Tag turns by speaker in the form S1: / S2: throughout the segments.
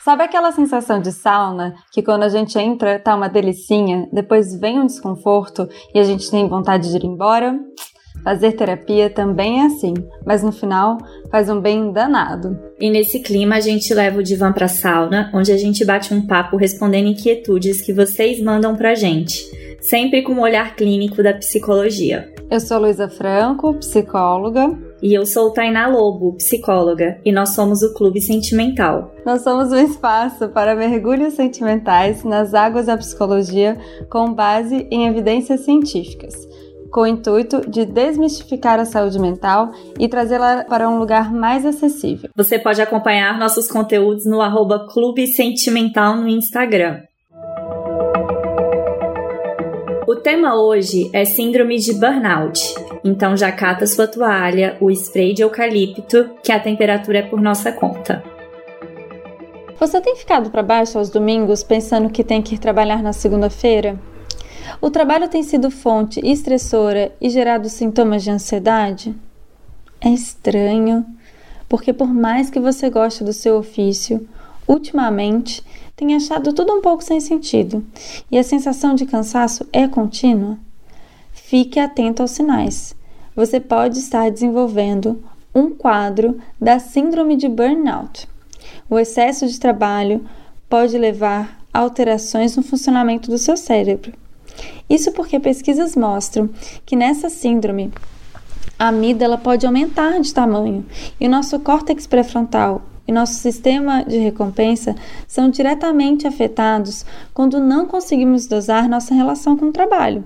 S1: Sabe aquela sensação de sauna que quando a gente entra tá uma delicinha, depois vem um desconforto e a gente tem vontade de ir embora? Fazer terapia também é assim, mas no final faz um bem danado.
S2: E nesse clima a gente leva o divã pra sauna, onde a gente bate um papo respondendo inquietudes que vocês mandam pra gente, sempre com o olhar clínico da psicologia.
S1: Eu sou Luísa Franco, psicóloga.
S2: E eu sou Tainá Lobo, psicóloga, e nós somos o Clube Sentimental.
S1: Nós somos um espaço para mergulhos sentimentais nas águas da psicologia com base em evidências científicas, com o intuito de desmistificar a saúde mental e trazê-la para um lugar mais acessível.
S2: Você pode acompanhar nossos conteúdos no arroba Clube Sentimental no Instagram. O tema hoje é Síndrome de Burnout. Então já cata sua toalha, o spray de eucalipto, que a temperatura é por nossa conta.
S1: Você tem ficado para baixo aos domingos pensando que tem que ir trabalhar na segunda-feira? O trabalho tem sido fonte estressora e gerado sintomas de ansiedade? É estranho, porque por mais que você goste do seu ofício, ultimamente tem achado tudo um pouco sem sentido e a sensação de cansaço é contínua? Fique atento aos sinais. Você pode estar desenvolvendo um quadro da síndrome de burnout. O excesso de trabalho pode levar a alterações no funcionamento do seu cérebro. Isso porque pesquisas mostram que nessa síndrome a amígdala pode aumentar de tamanho e o nosso córtex pré-frontal e nosso sistema de recompensa são diretamente afetados quando não conseguimos dosar nossa relação com o trabalho.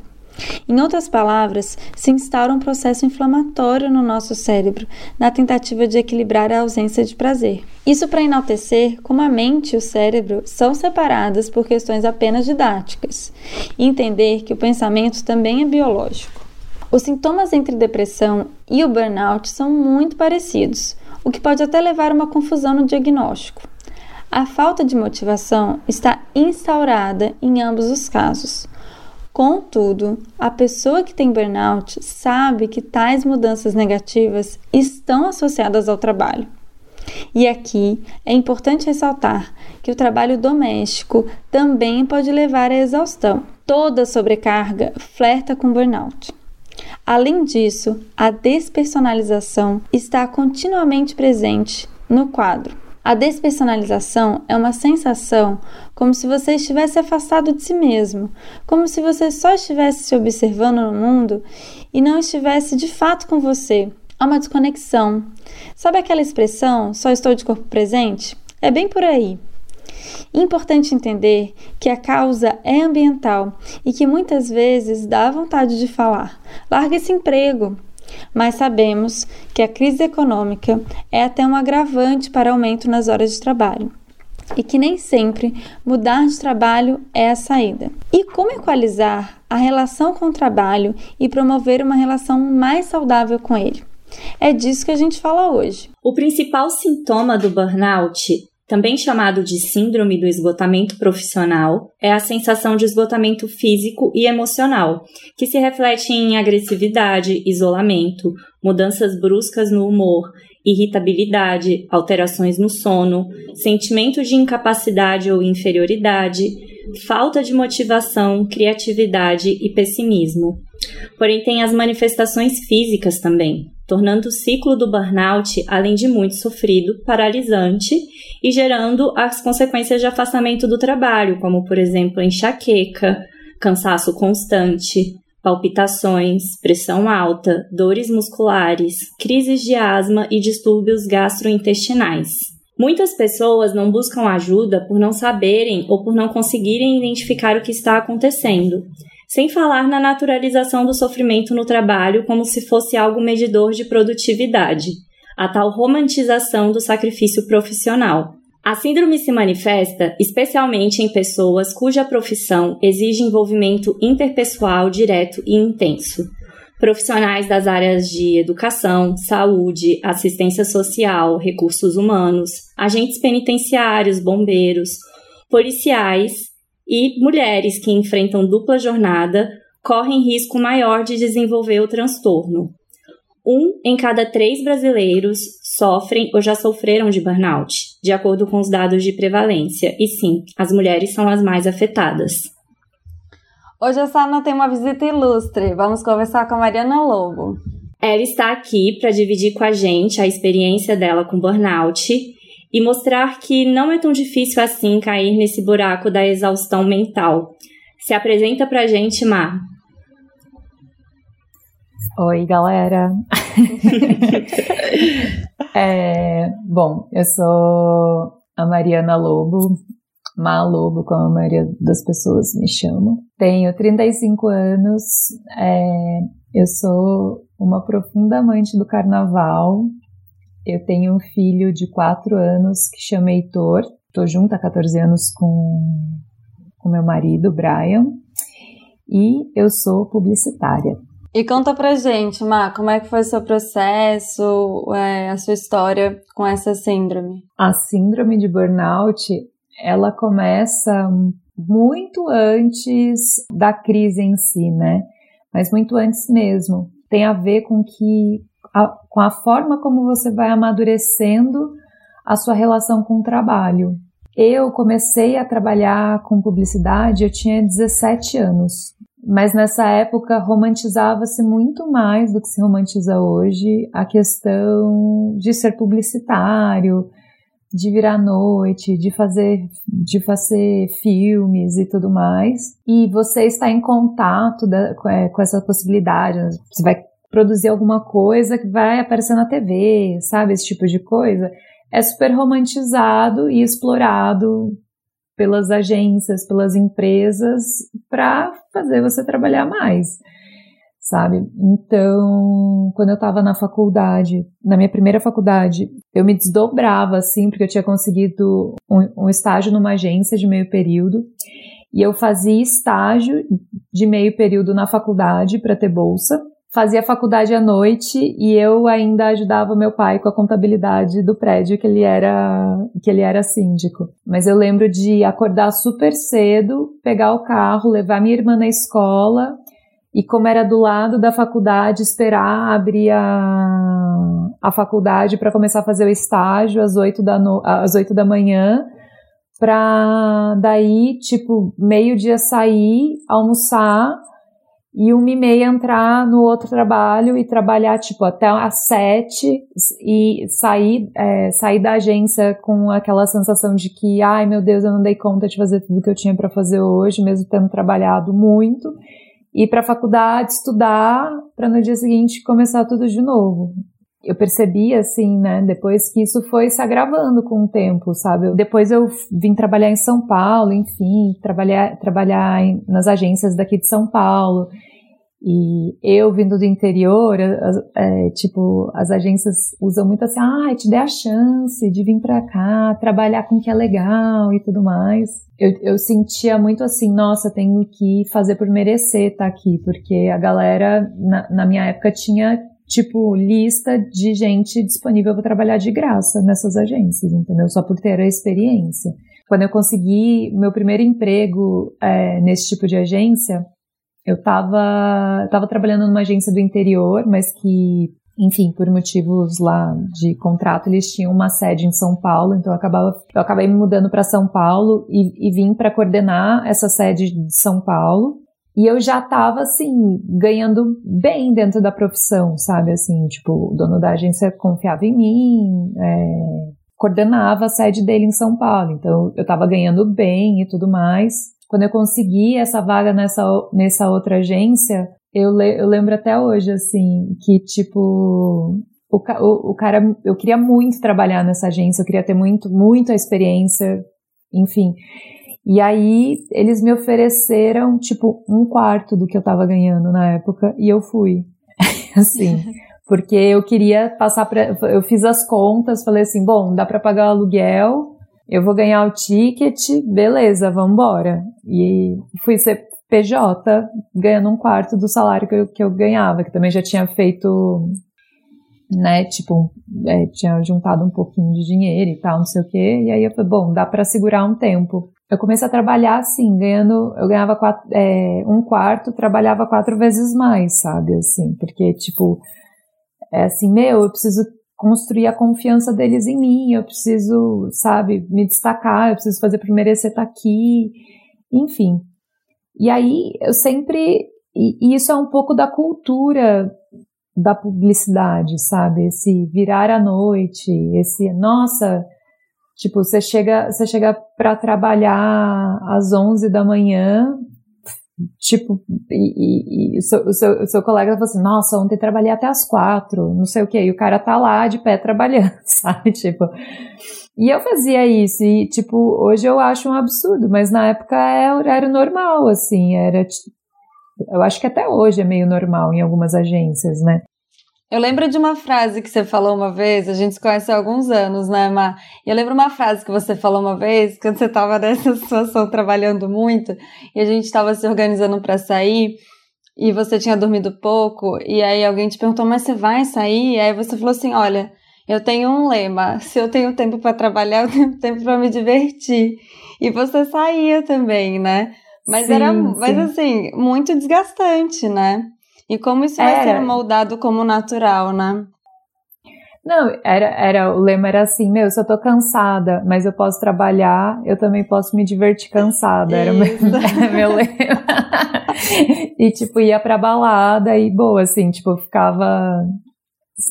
S1: Em outras palavras, se instaura um processo inflamatório no nosso cérebro, na tentativa de equilibrar a ausência de prazer. Isso para enaltecer como a mente e o cérebro são separadas por questões apenas didáticas, e entender que o pensamento também é biológico. Os sintomas entre depressão e o burnout são muito parecidos, o que pode até levar a uma confusão no diagnóstico. A falta de motivação está instaurada em ambos os casos. Contudo, a pessoa que tem burnout sabe que tais mudanças negativas estão associadas ao trabalho. E aqui é importante ressaltar que o trabalho doméstico também pode levar à exaustão. Toda sobrecarga flerta com burnout. Além disso, a despersonalização está continuamente presente no quadro. A despersonalização é uma sensação como se você estivesse afastado de si mesmo, como se você só estivesse se observando no mundo e não estivesse de fato com você. Há uma desconexão. Sabe aquela expressão só estou de corpo presente? É bem por aí. Importante entender que a causa é ambiental e que muitas vezes dá vontade de falar: larga esse emprego. Mas sabemos que a crise econômica é até um agravante para aumento nas horas de trabalho e que nem sempre mudar de trabalho é a saída. E como equalizar a relação com o trabalho e promover uma relação mais saudável com ele? É disso que a gente fala hoje.
S2: O principal sintoma do burnout também chamado de síndrome do esgotamento profissional, é a sensação de esgotamento físico e emocional, que se reflete em agressividade, isolamento, mudanças bruscas no humor, irritabilidade, alterações no sono, sentimento de incapacidade ou inferioridade, falta de motivação, criatividade e pessimismo. Porém, tem as manifestações físicas também, tornando o ciclo do burnout, além de muito sofrido, paralisante e gerando as consequências de afastamento do trabalho, como, por exemplo, enxaqueca, cansaço constante, palpitações, pressão alta, dores musculares, crises de asma e distúrbios gastrointestinais. Muitas pessoas não buscam ajuda por não saberem ou por não conseguirem identificar o que está acontecendo, sem falar na naturalização do sofrimento no trabalho como se fosse algo medidor de produtividade, a tal romantização do sacrifício profissional. A síndrome se manifesta especialmente em pessoas cuja profissão exige envolvimento interpessoal direto e intenso. Profissionais das áreas de educação, saúde, assistência social, recursos humanos, agentes penitenciários, bombeiros, policiais e mulheres que enfrentam dupla jornada correm risco maior de desenvolver o transtorno. Um em cada três brasileiros sofrem ou já sofreram de burnout, de acordo com os dados de prevalência, e sim, as mulheres são as mais afetadas.
S1: Hoje a Sana tem uma visita ilustre. Vamos conversar com a Mariana Lobo.
S2: Ela está aqui para dividir com a gente a experiência dela com burnout e mostrar que não é tão difícil assim cair nesse buraco da exaustão mental. Se apresenta para a gente, Mar.
S3: Oi, galera. é, bom, eu sou a Mariana Lobo, Má Lobo, como a maioria das pessoas me chamam. Tenho 35 anos, é, eu sou uma profunda amante do carnaval. Eu tenho um filho de 4 anos que chama Heitor. Estou junto há 14 anos com, com meu marido, Brian. E eu sou publicitária.
S1: E conta pra gente, Má, como é que foi o seu processo, é, a sua história com essa síndrome?
S3: A síndrome de burnout, ela começa muito antes da crise em si, né? Mas muito antes mesmo. Tem a ver com que a, com a forma como você vai amadurecendo a sua relação com o trabalho. Eu comecei a trabalhar com publicidade, eu tinha 17 anos. Mas nessa época romantizava-se muito mais do que se romantiza hoje a questão de ser publicitário, de virar à noite, de fazer, de fazer filmes e tudo mais. E você está em contato da, com, é, essa possibilidade. Você vai produzir alguma coisa que vai aparecer na TV, sabe? Esse tipo de coisa. É super romantizado e explorado pelas agências, pelas empresas, para fazer você trabalhar mais, sabe? Então, quando eu estava na faculdade, na minha primeira faculdade, eu me desdobrava, assim, porque eu tinha conseguido um, um estágio numa agência de meio período. E eu fazia estágio de meio período na faculdade para ter bolsa fazia faculdade à noite e eu ainda ajudava meu pai com a contabilidade do prédio que ele era que ele era síndico. Mas eu lembro de acordar super cedo, pegar o carro, levar minha irmã na escola e como era do lado da faculdade, esperar abrir a, a faculdade para começar a fazer o estágio às oito da, no, às 8 da manhã, para daí, tipo, meio-dia sair, almoçar, e uma e meia entrar no outro trabalho e trabalhar tipo até às sete e sair é, sair da agência com aquela sensação de que ai meu Deus eu não dei conta de fazer tudo que eu tinha para fazer hoje mesmo tendo trabalhado muito. Ir para faculdade estudar para no dia seguinte começar tudo de novo eu percebi assim, né, depois que isso foi se agravando com o tempo, sabe? Depois eu vim trabalhar em São Paulo, enfim, trabalhar, trabalhar em, nas agências daqui de São Paulo. E eu vindo do interior, é, tipo, as agências usam muito assim, ah, te dê a chance de vir para cá, trabalhar com o que é legal e tudo mais. Eu, eu sentia muito assim, nossa, tenho que fazer por merecer estar tá aqui, porque a galera, na, na minha época, tinha tipo, lista de gente disponível para trabalhar de graça nessas agências, entendeu? Só por ter a experiência. Quando eu consegui meu primeiro emprego é, nesse tipo de agência, eu estava tava trabalhando numa agência do interior, mas que, enfim, por motivos lá de contrato, eles tinham uma sede em São Paulo, então eu, acabava, eu acabei me mudando para São Paulo e, e vim para coordenar essa sede de São Paulo. E eu já tava, assim, ganhando bem dentro da profissão, sabe? Assim, tipo, o dono da agência confiava em mim, é, coordenava a sede dele em São Paulo. Então, eu tava ganhando bem e tudo mais. Quando eu consegui essa vaga nessa, nessa outra agência, eu, le, eu lembro até hoje, assim, que, tipo, o, o, o cara, eu queria muito trabalhar nessa agência, eu queria ter muito, muita experiência, enfim. E aí eles me ofereceram tipo um quarto do que eu tava ganhando na época e eu fui. assim, porque eu queria passar para eu fiz as contas, falei assim, bom, dá para pagar o aluguel, eu vou ganhar o ticket, beleza, vamos embora. E fui ser PJ, ganhando um quarto do salário que eu, que eu ganhava, que também já tinha feito né, tipo, é, tinha juntado um pouquinho de dinheiro e tal, não sei o quê, e aí eu falei, bom, dá para segurar um tempo. Eu comecei a trabalhar assim, ganhando, eu ganhava quatro, é, um quarto, trabalhava quatro vezes mais, sabe, assim, porque, tipo, é assim, meu, eu preciso construir a confiança deles em mim, eu preciso, sabe, me destacar, eu preciso fazer por merecer estar aqui, enfim. E aí, eu sempre, e, e isso é um pouco da cultura da publicidade, sabe, esse virar à noite, esse, nossa, Tipo, você chega, você chega para trabalhar às 11 da manhã, tipo, e, e, e o, seu, seu, seu, colega fala assim, nossa, ontem trabalhei até às quatro, não sei o que, e o cara tá lá de pé trabalhando, sabe, tipo, e eu fazia isso, e tipo, hoje eu acho um absurdo, mas na época é horário normal, assim, era, eu acho que até hoje é meio normal em algumas agências, né,
S1: eu lembro de uma frase que você falou uma vez, a gente se conhece há alguns anos, né, Mar? E eu lembro uma frase que você falou uma vez, quando você estava nessa situação trabalhando muito, e a gente estava se organizando para sair, e você tinha dormido pouco, e aí alguém te perguntou, mas você vai sair? E aí você falou assim: olha, eu tenho um lema, se eu tenho tempo para trabalhar, eu tenho tempo para me divertir. E você saía também, né? Mas sim, era, sim. mas assim, muito desgastante, né? E como isso vai ser moldado como natural, né?
S3: Não, era, era, o lema era assim, meu, se eu tô cansada, mas eu posso trabalhar, eu também posso me divertir cansada, era, meu, era meu lema. e, tipo, ia pra balada e boa, assim, tipo, ficava,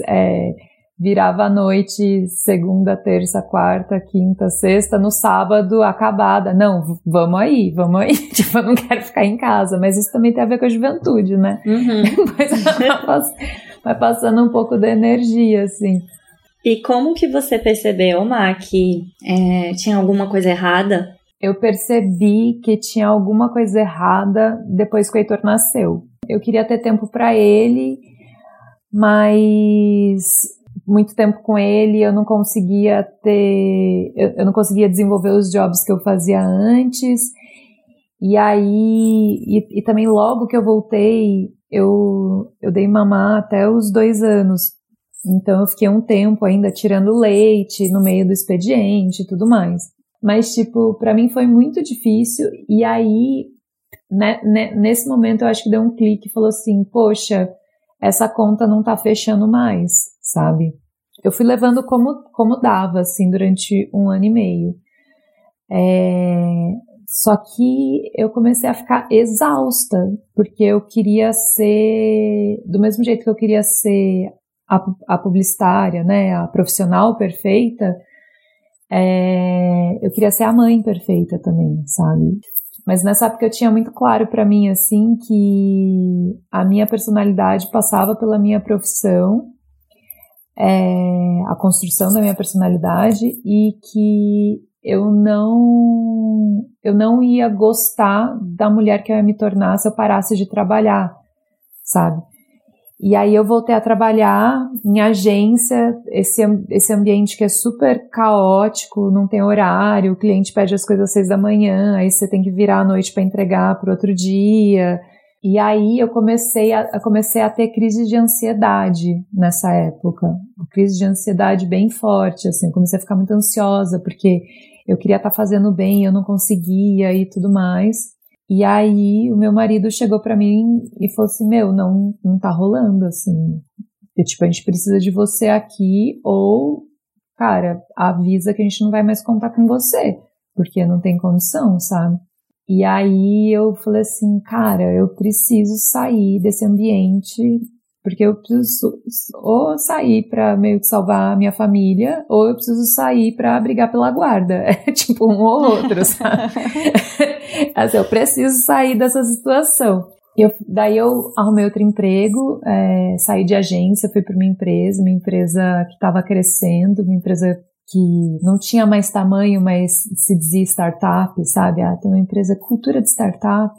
S3: é, virava a noite, segunda, terça, quarta, quinta, sexta, no sábado, acabada. Não, vamos aí, vamos aí. Tipo, eu não quero ficar em casa, mas isso também tem a ver com a juventude, né? Uhum. Depois vai passando um pouco da energia, assim.
S2: E como que você percebeu, Má, que é, tinha alguma coisa errada?
S3: Eu percebi que tinha alguma coisa errada depois que o Heitor nasceu. Eu queria ter tempo para ele, mas muito tempo com ele, eu não conseguia ter, eu, eu, não conseguia desenvolver os jobs que eu fazia antes. E aí, e, e, também logo que eu voltei, eu, eu dei mamar até os dois anos. Então eu fiquei um tempo ainda tirando leite no meio do expediente e tudo mais. Mas, tipo, para mim foi muito difícil. E aí, né, né, nesse momento, eu acho que deu um clique e falou assim: Poxa, essa conta não tá fechando mais, sabe? Eu fui levando como, como dava, assim, durante um ano e meio. É, só que eu comecei a ficar exausta, porque eu queria ser, do mesmo jeito que eu queria ser a, a publicitária, né, a profissional perfeita, é, eu queria ser a mãe perfeita também, sabe? Mas nessa época eu tinha muito claro para mim, assim, que a minha personalidade passava pela minha profissão é, a construção da minha personalidade e que eu não eu não ia gostar da mulher que eu ia me tornar se eu parasse de trabalhar, sabe? E aí eu voltei a trabalhar em agência, esse, esse ambiente que é super caótico, não tem horário, o cliente pede as coisas às seis da manhã, aí você tem que virar à noite para entregar para outro dia. E aí eu comecei a, comecei a ter crise de ansiedade nessa época. Crise de ansiedade bem forte, assim, eu comecei a ficar muito ansiosa, porque eu queria estar tá fazendo bem, eu não conseguia e tudo mais. E aí o meu marido chegou para mim e falou assim: Meu, não, não tá rolando, assim. E, tipo, a gente precisa de você aqui, ou, cara, avisa que a gente não vai mais contar com você, porque não tem condição, sabe? E aí eu falei assim, cara, eu preciso sair desse ambiente, porque eu preciso ou sair para meio que salvar a minha família, ou eu preciso sair para brigar pela guarda. É tipo um ou outro, sabe? assim, eu preciso sair dessa situação. Eu, daí eu arrumei outro emprego, é, saí de agência, fui para uma empresa, uma empresa que estava crescendo, uma empresa que não tinha mais tamanho, mas se dizia startup, sabe? Ah, tem uma empresa cultura de startup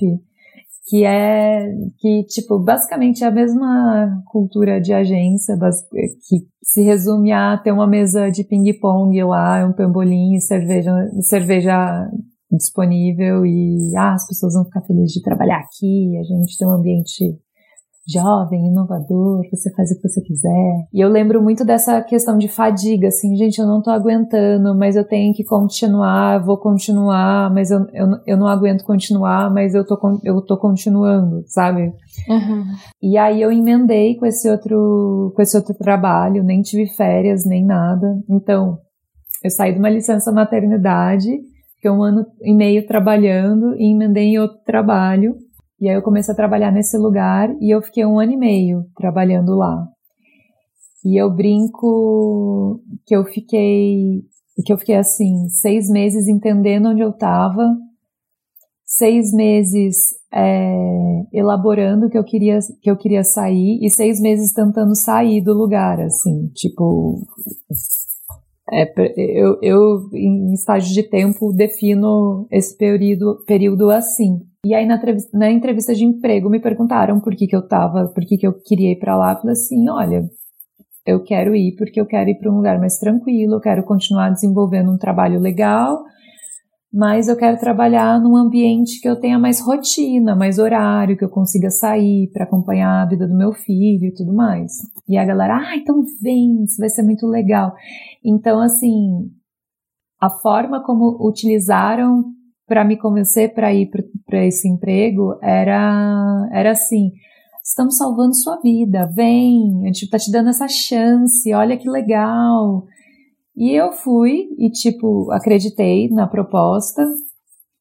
S3: que é que tipo basicamente é a mesma cultura de agência que se resume a ter uma mesa de ping pong lá, um pambolim, cerveja, cerveja disponível e ah, as pessoas vão ficar felizes de trabalhar aqui, a gente tem um ambiente jovem, inovador, você faz o que você quiser. E eu lembro muito dessa questão de fadiga, assim, gente, eu não tô aguentando, mas eu tenho que continuar, vou continuar, mas eu, eu, eu não aguento continuar, mas eu tô, eu tô continuando, sabe? Uhum. E aí eu emendei com esse outro, com esse outro trabalho, nem tive férias, nem nada. Então, eu saí de uma licença maternidade, fiquei um ano e meio trabalhando e emendei em outro trabalho e aí eu comecei a trabalhar nesse lugar e eu fiquei um ano e meio trabalhando lá. E eu brinco que eu fiquei, que eu fiquei assim, seis meses entendendo onde eu estava, seis meses é, elaborando que eu queria que eu queria sair e seis meses tentando sair do lugar, assim, tipo, é, eu, eu em estágio de tempo defino esse período período assim. E aí na, na entrevista de emprego me perguntaram por que, que eu tava, por que, que eu queria ir para lá. Eu falei assim, olha, eu quero ir porque eu quero ir para um lugar mais tranquilo, eu quero continuar desenvolvendo um trabalho legal, mas eu quero trabalhar num ambiente que eu tenha mais rotina, mais horário, que eu consiga sair para acompanhar a vida do meu filho e tudo mais. E a galera, ah, então vem, isso vai ser muito legal. Então, assim, a forma como utilizaram para me convencer para ir para esse emprego era, era assim: estamos salvando sua vida, vem, a gente tá te dando essa chance, olha que legal. E eu fui e, tipo, acreditei na proposta.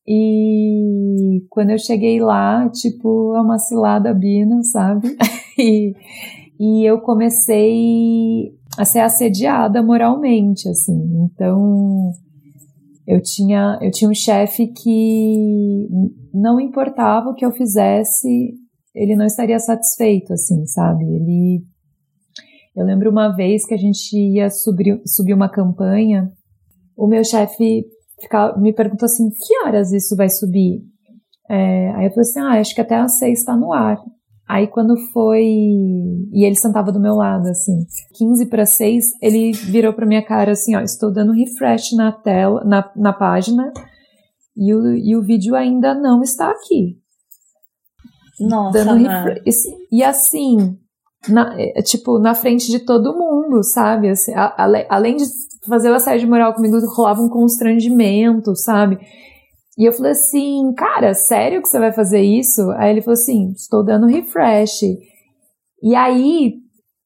S3: E quando eu cheguei lá, tipo, é uma cilada bina, sabe? e, e eu comecei a ser assediada moralmente, assim. Então, eu tinha, eu tinha um chefe que não importava o que eu fizesse, ele não estaria satisfeito, assim, sabe? Ele. Eu lembro uma vez que a gente ia subir, subir uma campanha, o meu chefe me perguntou assim: que horas isso vai subir? É, aí eu falei assim: ah, acho que até às seis está no ar. Aí quando foi. E ele sentava do meu lado, assim. 15 para 6, ele virou pra minha cara assim: ó, estou dando refresh na tela, na, na página, e o, e o vídeo ainda não está aqui.
S2: Nossa, dando
S3: E assim, na, é, tipo, na frente de todo mundo, sabe? Assim, a, a, além de fazer o assédio moral comigo, rolava um constrangimento, sabe? E eu falei assim, cara, sério que você vai fazer isso? Aí ele falou assim, estou dando refresh. E aí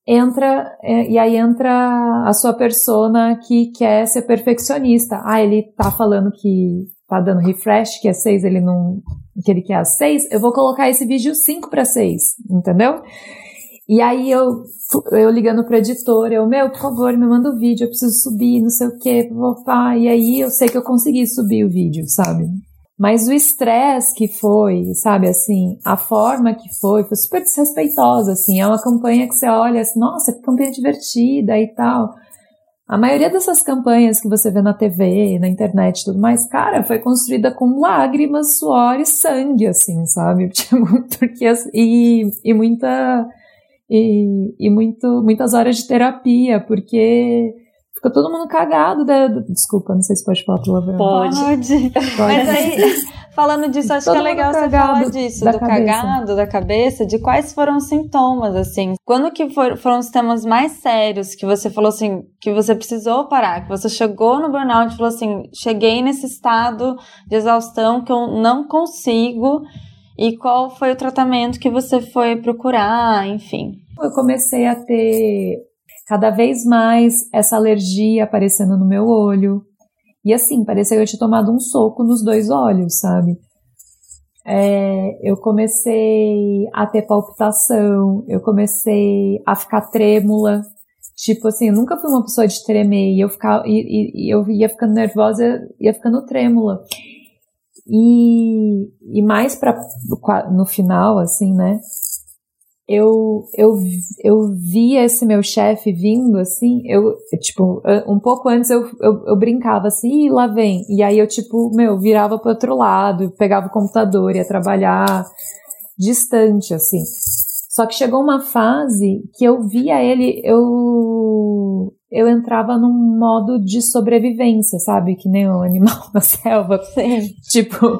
S3: entra é, e aí entra a sua persona que quer ser perfeccionista. Ah, ele tá falando que tá dando refresh, que é 6, ele não que ele quer as 6, eu vou colocar esse vídeo 5 para 6, entendeu? E aí eu, eu ligando pro editor, eu, meu, por favor, me manda o vídeo, eu preciso subir, não sei o quê, papá. E aí eu sei que eu consegui subir o vídeo, sabe? Mas o estresse que foi, sabe, assim, a forma que foi, foi super desrespeitosa, assim. É uma campanha que você olha assim, nossa, que campanha divertida e tal. A maioria dessas campanhas que você vê na TV, na internet e tudo mais, cara, foi construída com lágrimas, suor e sangue, assim, sabe? Tipo, porque, e, e muita e, e muito, muitas horas de terapia, porque fica todo mundo cagado. Da, desculpa, não sei se pode falar palavrão.
S1: Pode. pode. pode. Mas aí, falando disso, acho todo que é legal você falar disso, do cabeça. cagado da cabeça, de quais foram os sintomas, assim. Quando que for, foram os temas mais sérios que você falou assim, que você precisou parar, que você chegou no burnout e falou assim, cheguei nesse estado de exaustão que eu não consigo e qual foi o tratamento que você foi procurar, enfim?
S3: Eu comecei a ter cada vez mais essa alergia aparecendo no meu olho. E assim, parecia que eu tinha tomado um soco nos dois olhos, sabe? É, eu comecei a ter palpitação, eu comecei a ficar trêmula. Tipo assim, eu nunca fui uma pessoa de tremer e eu, ficava, e, e, e eu ia ficando nervosa, ia ficando trêmula. E, e mais para no final, assim, né? Eu, eu, eu via esse meu chefe vindo, assim, eu, tipo, um pouco antes eu, eu, eu brincava assim, lá vem. E aí eu, tipo, meu, virava pro outro lado, pegava o computador, ia trabalhar distante, assim. Só que chegou uma fase que eu via ele, eu eu entrava num modo de sobrevivência, sabe? Que nem um animal na selva. Sim. Tipo,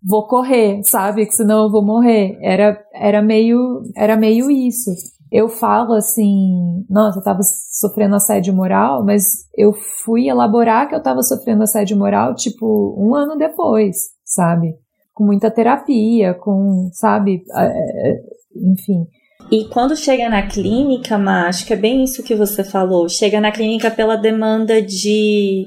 S3: vou correr, sabe? Que senão eu vou morrer. Era, era meio, era meio isso. Eu falo assim, nossa, eu tava sofrendo assédio moral, mas eu fui elaborar que eu tava sofrendo assédio moral, tipo, um ano depois, sabe? Com muita terapia, com, sabe? É, é, enfim.
S2: E quando chega na clínica, Má, acho que é bem isso que você falou. Chega na clínica pela demanda de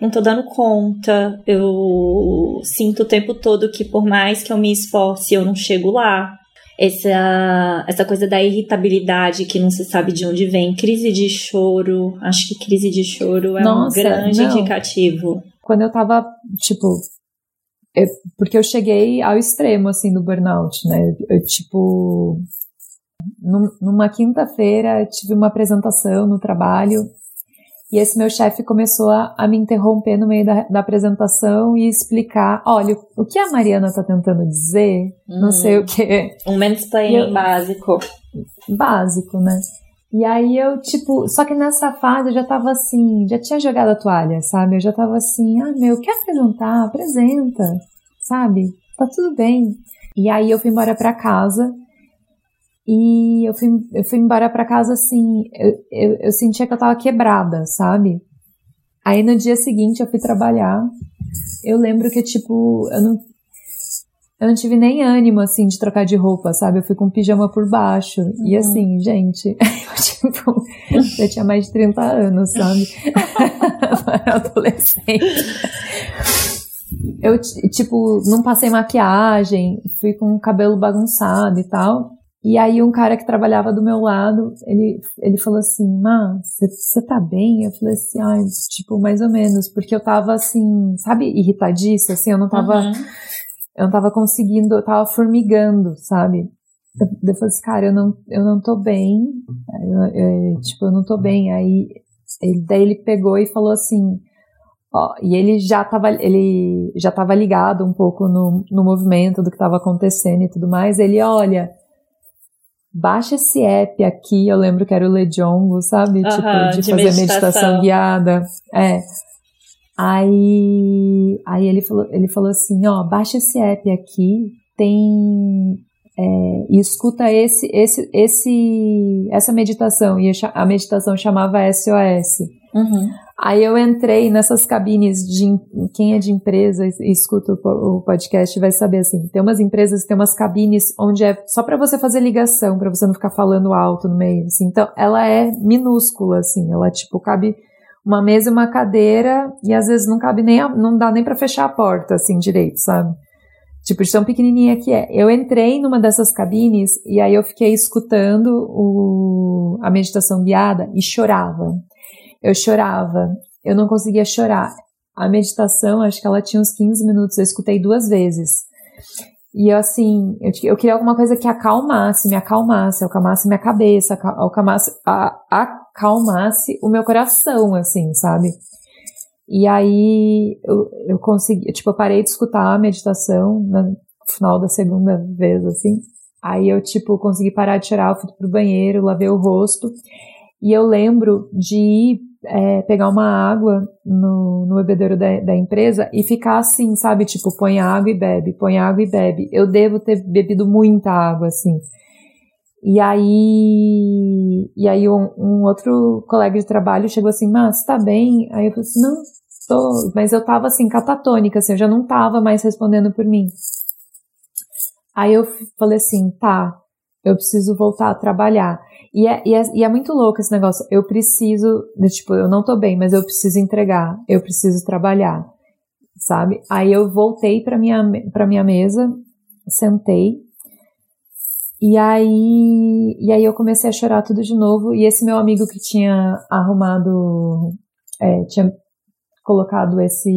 S2: não tô dando conta, eu sinto o tempo todo que por mais que eu me esforce, eu não chego lá. Essa, essa coisa da irritabilidade que não se sabe de onde vem, crise de choro, acho que crise de choro é Nossa, um grande não. indicativo.
S3: Quando eu tava, tipo, eu, porque eu cheguei ao extremo, assim, do burnout, né? Eu, tipo, num, numa quinta-feira tive uma apresentação no trabalho e esse meu chefe começou a, a, me interromper no meio da, da, apresentação e explicar: olha, o que a Mariana tá tentando dizer, não sei o uhum. que.
S2: Um mansplaining básico.
S3: Básico, né? E aí eu, tipo, só que nessa fase eu já tava assim, já tinha jogado a toalha, sabe? Eu já tava assim, ah, meu, quer apresentar? Apresenta, sabe? Tá tudo bem. E aí eu fui embora pra casa e eu fui, eu fui embora pra casa assim, eu, eu, eu sentia que eu tava quebrada, sabe? Aí no dia seguinte eu fui trabalhar. Eu lembro que, tipo, eu não, eu não tive nem ânimo, assim, de trocar de roupa, sabe? Eu fui com pijama por baixo. Uhum. E assim, gente, eu, tipo, eu tinha mais de 30 anos, sabe? era adolescente. Eu, tipo, não passei maquiagem, fui com o cabelo bagunçado e tal. E aí um cara que trabalhava do meu lado, ele, ele falou assim, Má, você tá bem? Eu falei assim, ah, tipo, mais ou menos, porque eu tava assim, sabe, irritadiça, assim, eu não tava, uhum. Eu não tava conseguindo, eu tava formigando, sabe? Eu, eu falei assim, cara, eu não, eu não tô bem, eu, eu, tipo, eu não tô bem. Aí, ele, daí ele pegou e falou assim, ó, e ele já tava, ele já tava ligado um pouco no, no movimento do que tava acontecendo e tudo mais, ele, olha, baixa esse app aqui, eu lembro que era o Lejongo, sabe? tipo, de, de fazer meditação. meditação. guiada. É. Aí, aí ele falou, ele falou assim, ó, baixa esse app aqui, tem é, e escuta esse, esse, esse, essa meditação e a meditação chamava SOS. Uhum. Aí eu entrei nessas cabines de quem é de empresa e escuta o podcast vai saber assim, tem umas empresas que tem umas cabines onde é só para você fazer ligação, para você não ficar falando alto no meio, assim. Então, ela é minúscula assim, ela tipo cabe uma mesa e uma cadeira e às vezes não cabe nem a, não dá nem para fechar a porta assim direito, sabe? Tipo, de tão pequenininha que é. Eu entrei numa dessas cabines e aí eu fiquei escutando o, a meditação guiada e chorava. Eu chorava, eu não conseguia chorar. A meditação, acho que ela tinha uns 15 minutos, eu escutei duas vezes. E eu, assim, eu, eu queria alguma coisa que acalmasse, me acalmasse, acalmasse minha cabeça, acalmasse, acalmasse o meu coração, assim, sabe? E aí eu, eu consegui, tipo, eu parei de escutar a meditação no final da segunda vez, assim. Aí eu, tipo, consegui parar de eu fui pro banheiro, lavei o rosto. E eu lembro de ir é, pegar uma água no, no bebedouro da, da, empresa e ficar assim, sabe? Tipo, põe água e bebe, põe água e bebe. Eu devo ter bebido muita água, assim. E aí, e aí um, um outro colega de trabalho chegou assim, mas tá bem? Aí eu falei assim, não, tô, mas eu tava assim, catatônica, assim, eu já não tava mais respondendo por mim. Aí eu falei assim, tá, eu preciso voltar a trabalhar. E é, e, é, e é muito louco esse negócio. Eu preciso, tipo, eu não tô bem, mas eu preciso entregar, eu preciso trabalhar, sabe? Aí eu voltei para minha para minha mesa, sentei. E aí, e aí eu comecei a chorar tudo de novo. E esse meu amigo que tinha arrumado, é, tinha colocado esse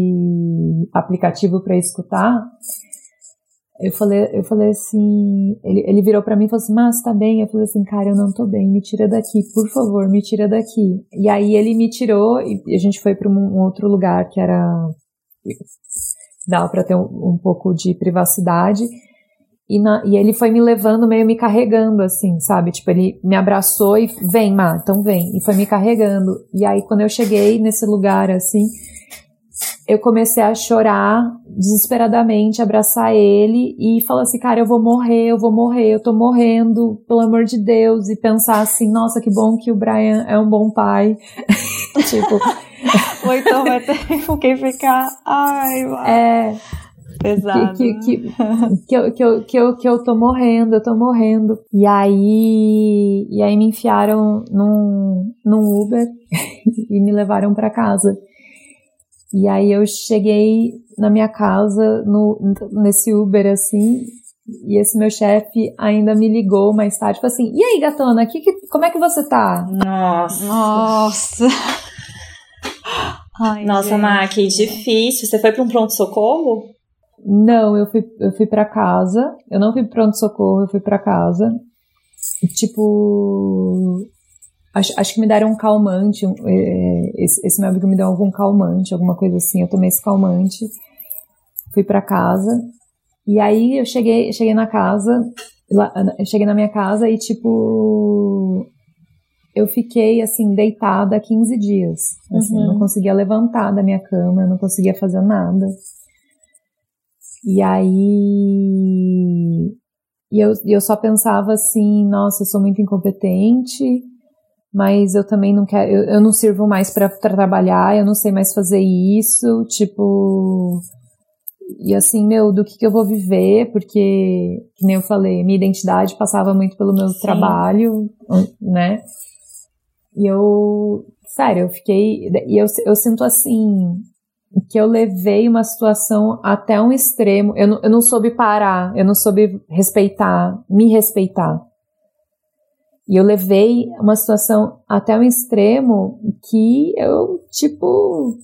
S3: aplicativo para escutar, eu falei, eu falei assim, ele, ele virou para mim e falou assim, mas tá bem? Eu falei assim, cara, eu não tô bem, me tira daqui, por favor, me tira daqui. E aí ele me tirou e a gente foi para um, outro lugar que era dava para ter um, um, pouco de privacidade. E, na, e ele foi me levando, meio me carregando, assim, sabe? Tipo, ele me abraçou e vem, Má, então vem. E foi me carregando. E aí, quando eu cheguei nesse lugar, assim, eu comecei a chorar desesperadamente, abraçar ele e falar assim, cara, eu vou morrer, eu vou morrer, eu tô morrendo, pelo amor de Deus, e pensar assim, nossa, que bom que o Brian é um bom pai. tipo.
S1: Ou então vai ter quem ficar, ai, vai.
S3: É.
S1: Pesado.
S3: Que, que, que, que, eu, que, eu, que, eu, que eu tô morrendo, eu tô morrendo. E aí, e aí me enfiaram num, num Uber e me levaram para casa. E aí eu cheguei na minha casa no, nesse Uber assim, e esse meu chefe ainda me ligou mais tarde, falou assim: "E aí, gatona, que, que, como é que você tá?"
S2: Nossa.
S1: Nossa.
S2: Ai, Nossa, Mac, difícil. Você foi para um pronto socorro?
S3: Não, eu fui eu fui para casa. Eu não fui pro pronto socorro, eu fui para casa. Tipo, Acho, acho que me deram um calmante. Um, é, esse, esse, meu amigo me deu algum calmante, alguma coisa assim. Eu tomei esse calmante, fui para casa. E aí eu cheguei, cheguei na casa, lá, cheguei na minha casa e tipo eu fiquei assim deitada 15 dias. Assim, uhum. não conseguia levantar da minha cama, não conseguia fazer nada. E aí e eu, eu só pensava assim, nossa, eu sou muito incompetente, mas eu também não quero, eu, eu não sirvo mais para trabalhar, eu não sei mais fazer isso, tipo, e assim, meu, do que, que eu vou viver, porque, que nem eu falei, minha identidade passava muito pelo meu Sim. trabalho, né? E eu, sério, eu fiquei, e eu, eu sinto assim, que eu levei uma situação até um extremo, eu não, eu não soube parar, eu não soube respeitar, me respeitar. E eu levei uma situação até o extremo que eu, tipo,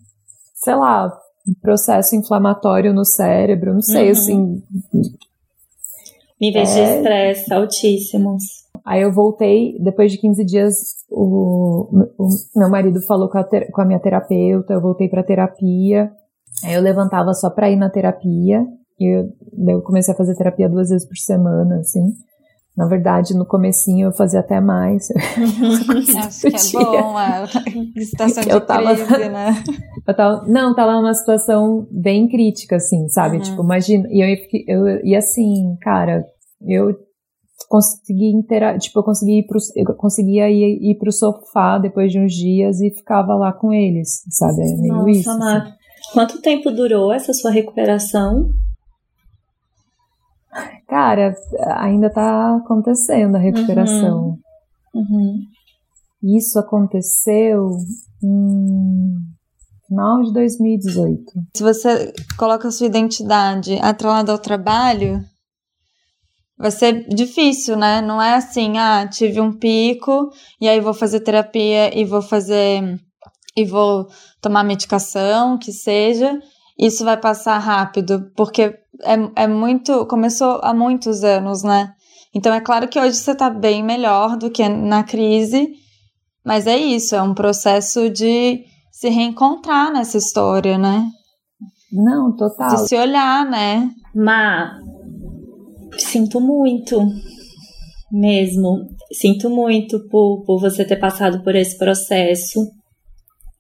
S3: sei lá, processo inflamatório no cérebro, não sei, uhum. assim.
S2: Níveis é... de estresse altíssimos.
S3: Aí eu voltei, depois de 15 dias, o, o meu marido falou com a, ter, com a minha terapeuta, eu voltei pra terapia. Aí eu levantava só pra ir na terapia. E eu, eu comecei a fazer terapia duas vezes por semana, assim. Na verdade, no comecinho eu fazia até mais.
S1: Acho que é bom a situação de
S3: eu tava,
S1: crise, né?
S3: Eu tava, não, tava numa situação bem crítica, assim, sabe? Uhum. Tipo, imagina, e eu, eu, e assim, cara, eu consegui intera tipo, eu consegui ir pro, eu conseguia ir, ir pro sofá depois de uns dias e ficava lá com eles, sabe? É meio
S2: Nossa,
S3: isso. Assim.
S2: Quanto tempo durou essa sua recuperação?
S3: Cara, ainda tá acontecendo a recuperação.
S2: Uhum. Uhum.
S3: Isso aconteceu em final de 2018.
S1: Se você coloca a sua identidade atrelada ao trabalho, vai ser difícil, né? Não é assim, ah, tive um pico e aí vou fazer terapia e vou fazer e vou tomar medicação, que seja, isso vai passar rápido, porque é, é muito. Começou há muitos anos, né? Então é claro que hoje você está bem melhor do que na crise, mas é isso, é um processo de se reencontrar nessa história, né?
S3: Não, total.
S1: De se olhar, né?
S2: Má, sinto muito mesmo. Sinto muito por, por você ter passado por esse processo.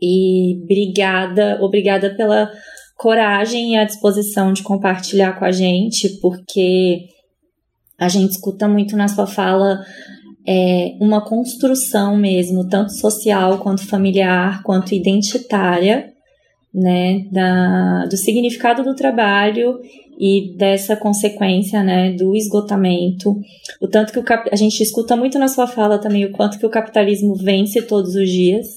S2: E obrigada, obrigada pela coragem e a disposição de compartilhar com a gente, porque a gente escuta muito na sua fala é, uma construção mesmo, tanto social quanto familiar, quanto identitária, né, da, do significado do trabalho e dessa consequência, né, do esgotamento. O tanto que o a gente escuta muito na sua fala também o quanto que o capitalismo vence todos os dias.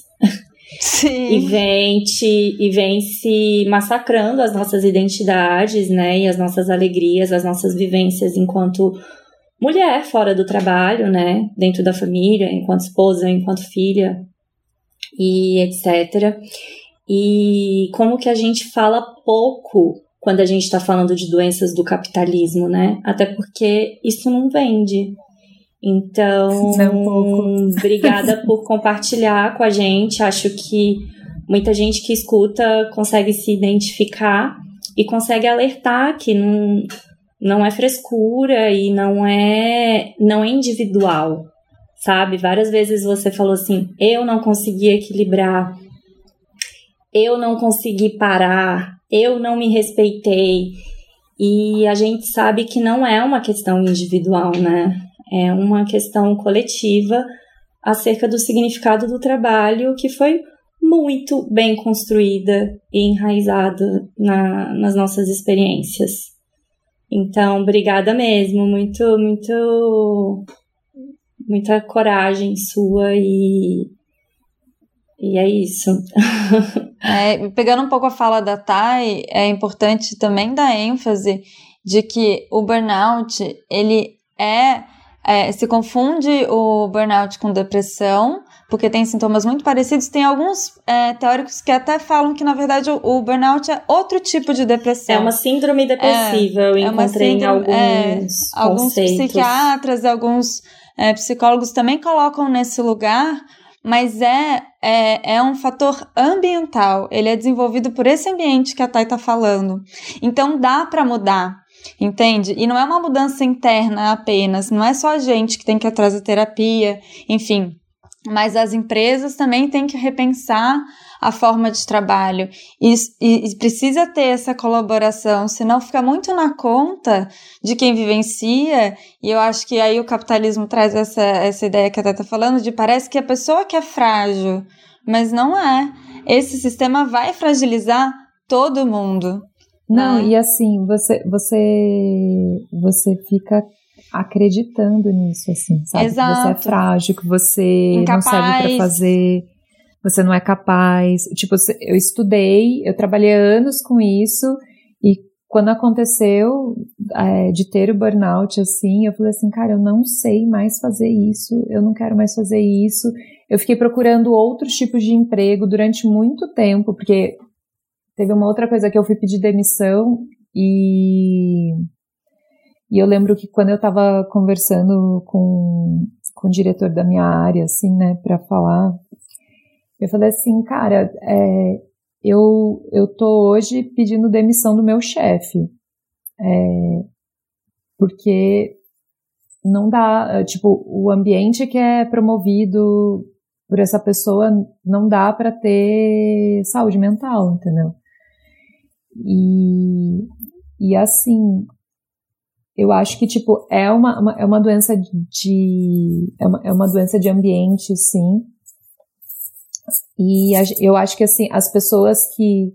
S1: Sim.
S2: E vem, te, e vem se massacrando as nossas identidades, né? E as nossas alegrias, as nossas vivências enquanto mulher fora do trabalho, né? Dentro da família, enquanto esposa, enquanto filha e etc. E como que a gente fala pouco quando a gente está falando de doenças do capitalismo, né? Até porque isso não vende. Então,
S3: um
S2: obrigada por compartilhar com a gente. Acho que muita gente que escuta consegue se identificar e consegue alertar que não, não é frescura e não é não é individual, sabe? Várias vezes você falou assim: "Eu não consegui equilibrar eu não consegui parar, eu não me respeitei. E a gente sabe que não é uma questão individual, né? É uma questão coletiva acerca do significado do trabalho que foi muito bem construída e enraizada na, nas nossas experiências. Então, obrigada mesmo, muito, muito, muita coragem sua e, e é isso.
S1: É, pegando um pouco a fala da Thay, é importante também dar ênfase de que o burnout, ele é, é se confunde o burnout com depressão, porque tem sintomas muito parecidos. Tem alguns é, teóricos que até falam que, na verdade, o, o, burnout é outro tipo de depressão.
S2: É uma síndrome depressiva, é, eu encontrei é síndrome, em alguns é,
S1: Alguns psiquiatras, alguns psicólogos também colocam nesse lugar, mas é, é, é um fator ambiental. Ele é desenvolvido por esse ambiente que a Thay está falando. Então, dá para mudar. Entende? E não é uma mudança interna apenas, não é só a gente que tem que atrás da terapia, enfim, mas as empresas também têm que repensar a forma de trabalho e, e, e, precisa ter essa colaboração, senão fica muito na conta de quem vivencia. E eu acho que aí o capitalismo traz essa, essa ideia que a Tata está falando de parece que a pessoa que é frágil, mas não é. Esse sistema vai fragilizar todo mundo.
S3: Não, né? e assim, você, você, você fica acreditando nisso, assim, sabe? Exato. Que você é frágil, que você Incapaz. não serve para fazer, você não é capaz. Tipo, eu estudei, eu trabalhei anos com isso e quando aconteceu é, de ter o burnout, assim, eu falei assim, cara, eu não sei mais fazer isso, eu não quero mais fazer isso. Eu fiquei procurando outros tipos de emprego durante muito tempo, porque teve uma outra coisa que eu fui pedir demissão e e eu lembro que quando eu estava conversando com, com o diretor da minha área, assim, né, para falar, eu falei assim, cara, é, eu, eu tô hoje pedindo demissão do meu chefe, é, porque não dá, tipo, o ambiente que é promovido por essa pessoa não dá para ter saúde mental, entendeu? E, e assim, eu acho que, tipo, é uma, uma é uma doença de. É uma, é uma doença de ambiente, sim. E eu acho que, assim, as pessoas que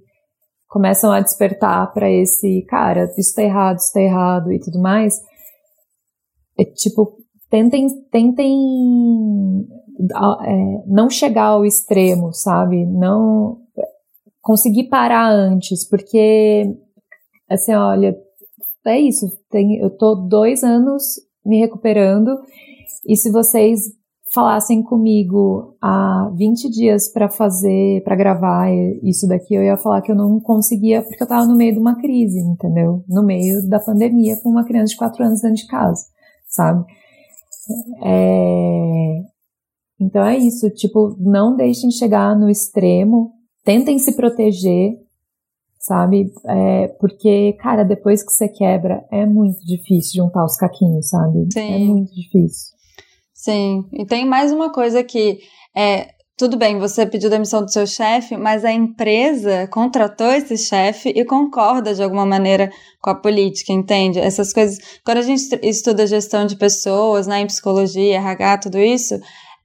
S3: começam a despertar para esse, cara, isso tá errado, isso tá errado e tudo mais, é, tipo, tentem, tentem é, não chegar ao extremo, sabe? Não conseguir parar antes, porque, assim, olha, é isso. Tem, eu tô dois anos me recuperando e se vocês falassem comigo há 20 dias para fazer, para gravar isso daqui, eu ia falar que eu não conseguia porque eu tava no meio de uma crise, entendeu? No meio da pandemia com uma criança de 4 anos dentro de casa, sabe? É... Então é isso, tipo, não deixem chegar no extremo, tentem se proteger, sabe? É, porque, cara, depois que você quebra, é muito difícil juntar os caquinhos, sabe? Sim. É muito difícil.
S1: Sim, e tem mais uma coisa que é, tudo bem, você pediu demissão do seu chefe, mas a empresa contratou esse chefe e concorda de alguma maneira com a política, entende? Essas coisas. Quando a gente estuda gestão de pessoas, né, em psicologia, RH, tudo isso,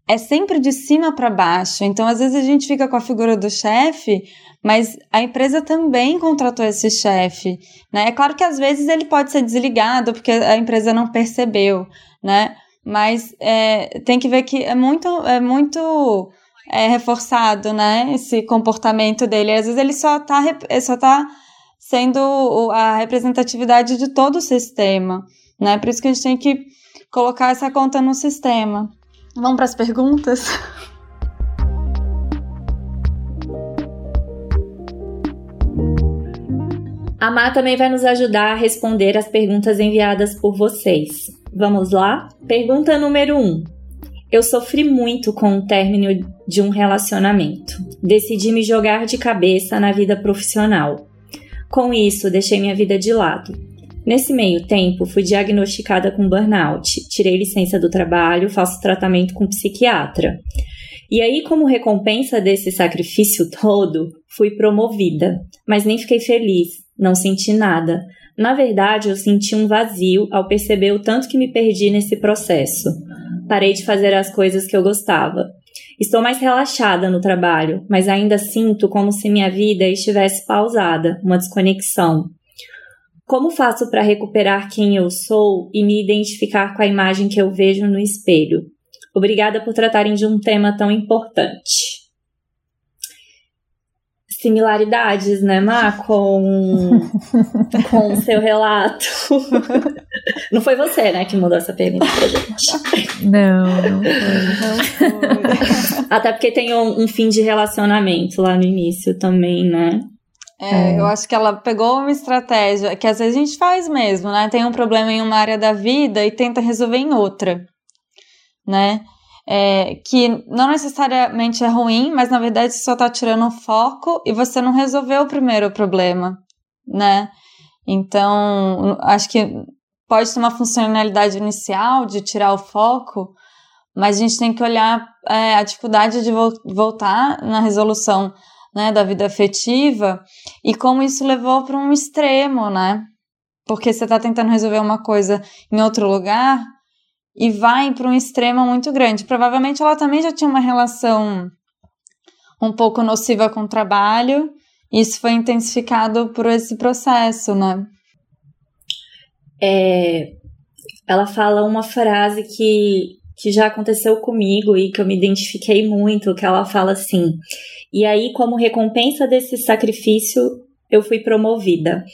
S1: é sempre de cima para baixo. Então, às vezes a gente fica com a figura do chefe, mas a empresa também contratou esse chefe, né? É claro que às vezes ele pode ser desligado porque a empresa não percebeu, né? Mas é, tem que ver que é muito, é muito é, reforçado, né? Esse comportamento dele. Às vezes ele só está só tá sendo a representatividade de todo o sistema, né? Por isso que a gente tem que colocar essa conta no sistema. Vamos para as perguntas?
S2: A Má também vai nos ajudar a responder as perguntas enviadas por vocês. Vamos lá? Pergunta número 1. Um. Eu sofri muito com o término de um relacionamento. Decidi me jogar de cabeça na vida profissional. Com isso, deixei minha vida de lado. Nesse meio tempo, fui diagnosticada com burnout, tirei licença do trabalho, faço tratamento com psiquiatra. E aí, como recompensa desse sacrifício todo, fui promovida, mas nem fiquei feliz, não senti nada. Na verdade, eu senti um vazio ao perceber o tanto que me perdi nesse processo. Parei de fazer as coisas que eu gostava. Estou mais relaxada no trabalho, mas ainda sinto como se minha vida estivesse pausada, uma desconexão. Como faço para recuperar quem eu sou e me identificar com a imagem que eu vejo no espelho? Obrigada por tratarem de um tema tão importante. Similaridades, né, Má, com, com o seu relato. Não foi você, né, que mandou essa pergunta pra gente.
S3: Não, não foi. Não
S2: foi. Até porque tem um, um fim de relacionamento lá no início também, né?
S1: É, é, eu acho que ela pegou uma estratégia que às vezes a gente faz mesmo, né? Tem um problema em uma área da vida e tenta resolver em outra né? É, que não necessariamente é ruim, mas na verdade só está tirando foco e você não resolveu o primeiro problema, né? Então, acho que pode ter uma funcionalidade inicial de tirar o foco, mas a gente tem que olhar é, a dificuldade de vo voltar na resolução né, da vida afetiva e como isso levou para um extremo, né? Porque você está tentando resolver uma coisa em outro lugar e vai para um extremo muito grande. Provavelmente ela também já tinha uma relação um pouco nociva com o trabalho, isso foi intensificado por esse processo, né?
S2: É, ela fala uma frase que, que já aconteceu comigo e que eu me identifiquei muito, que ela fala assim: "E aí, como recompensa desse sacrifício, eu fui promovida".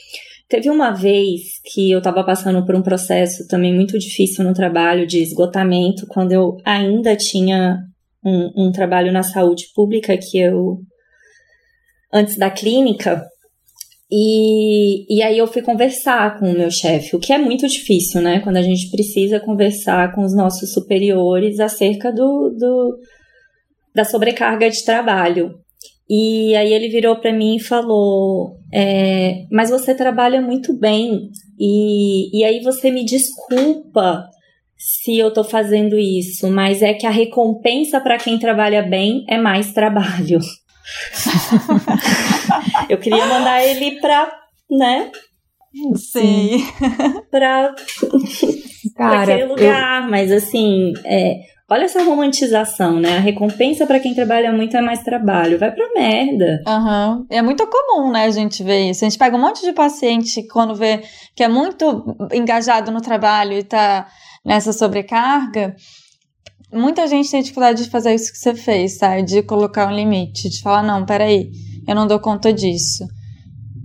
S2: Teve uma vez que eu estava passando por um processo também muito difícil no trabalho de esgotamento, quando eu ainda tinha um, um trabalho na saúde pública que eu antes da clínica. E, e aí eu fui conversar com o meu chefe, o que é muito difícil, né? Quando a gente precisa conversar com os nossos superiores acerca do, do da sobrecarga de trabalho. E aí ele virou para mim e falou: é, Mas você trabalha muito bem, e, e aí você me desculpa se eu tô fazendo isso, mas é que a recompensa para quem trabalha bem é mais trabalho. eu queria mandar ele pra, né?
S1: Sim.
S2: pra, pra aquele lugar, eu... mas assim, é, Olha essa romantização, né? A recompensa para quem trabalha muito é mais trabalho. Vai pra merda.
S1: Uhum. É muito comum, né, a gente ver isso. A gente pega um monte de paciente quando vê que é muito engajado no trabalho e tá nessa sobrecarga. Muita gente tem dificuldade de fazer isso que você fez, tá? De colocar um limite, de falar, não, peraí, eu não dou conta disso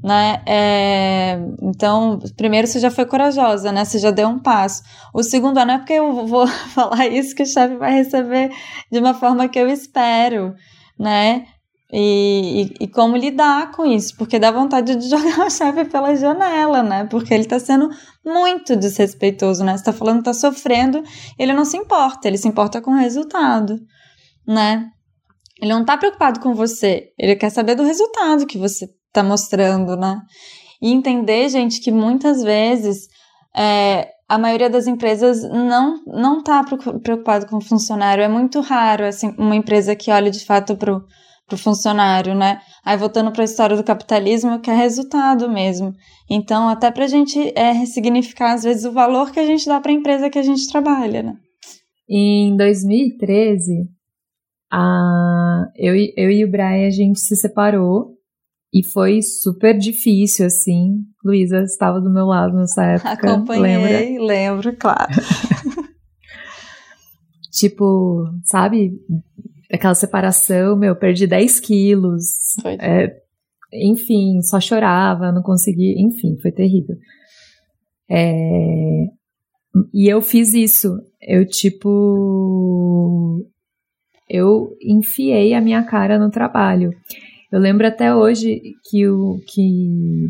S1: né? É, então, primeiro você já foi corajosa, né? Você já deu um passo. O segundo não é porque eu vou falar isso que o chefe vai receber de uma forma que eu espero, né? E, e, e, como lidar com isso, porque dá vontade de jogar o chefe pela janela, né? Porque ele tá sendo muito desrespeitoso, né? Você tá falando que tá sofrendo, ele não se importa, ele se importa com o resultado, né? Ele não tá preocupado com você, ele quer saber do resultado que você tá mostrando, né? E entender, gente, que muitas vezes é, a maioria das empresas não não tá preocupado com o funcionário. É muito raro assim uma empresa que olha de fato pro pro funcionário, né? Aí voltando para a história do capitalismo, que é resultado mesmo. Então, até para a gente é, ressignificar às vezes o valor que a gente dá para a empresa que a gente trabalha, né?
S3: Em 2013, a, eu, eu e o Brian a gente se separou e foi super difícil, assim. Luísa estava do meu lado nessa época.
S1: Acompanhei, lembra? lembro, claro.
S3: tipo, sabe? Aquela separação, meu, perdi 10 quilos. Foi. É, enfim, só chorava, não conseguia. Enfim, foi terrível. É, e eu fiz isso. Eu, tipo. Eu enfiei a minha cara no trabalho. Eu lembro até hoje que o que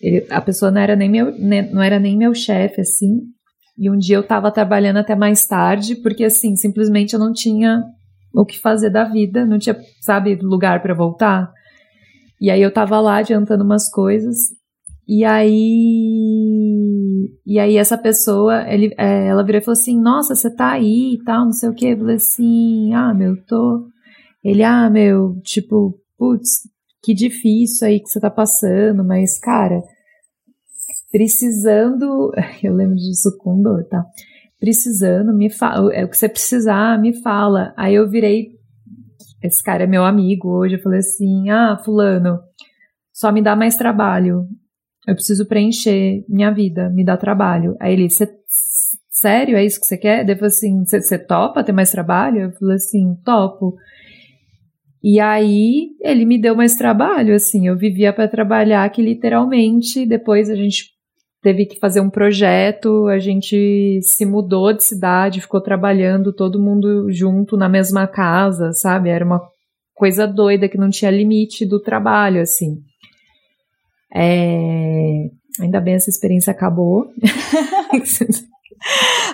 S3: ele, a pessoa não era nem meu, né, não era nem meu chefe assim. E um dia eu tava trabalhando até mais tarde, porque assim, simplesmente eu não tinha o que fazer da vida, não tinha, sabe, lugar para voltar. E aí eu tava lá adiantando umas coisas, e aí e aí essa pessoa, ele, é, ela virou e falou assim: "Nossa, você tá aí e tal, não sei o quê". Eu falei assim: "Ah, meu, tô Ele, ah, meu, tipo, putz, que difícil aí que você tá passando, mas, cara, precisando. Eu lembro disso com dor, tá? Precisando, me fala. É o que você precisar, me fala. Aí eu virei. Esse cara é meu amigo hoje. Eu falei assim: ah, Fulano, só me dá mais trabalho. Eu preciso preencher minha vida, me dá trabalho. Aí ele, sério, é isso que você quer? Depois assim, você topa ter mais trabalho? Eu falei assim, topo. E aí ele me deu mais trabalho, assim, eu vivia para trabalhar que literalmente depois a gente teve que fazer um projeto, a gente se mudou de cidade, ficou trabalhando todo mundo junto na mesma casa, sabe? Era uma coisa doida que não tinha limite do trabalho, assim. É... Ainda bem essa experiência acabou.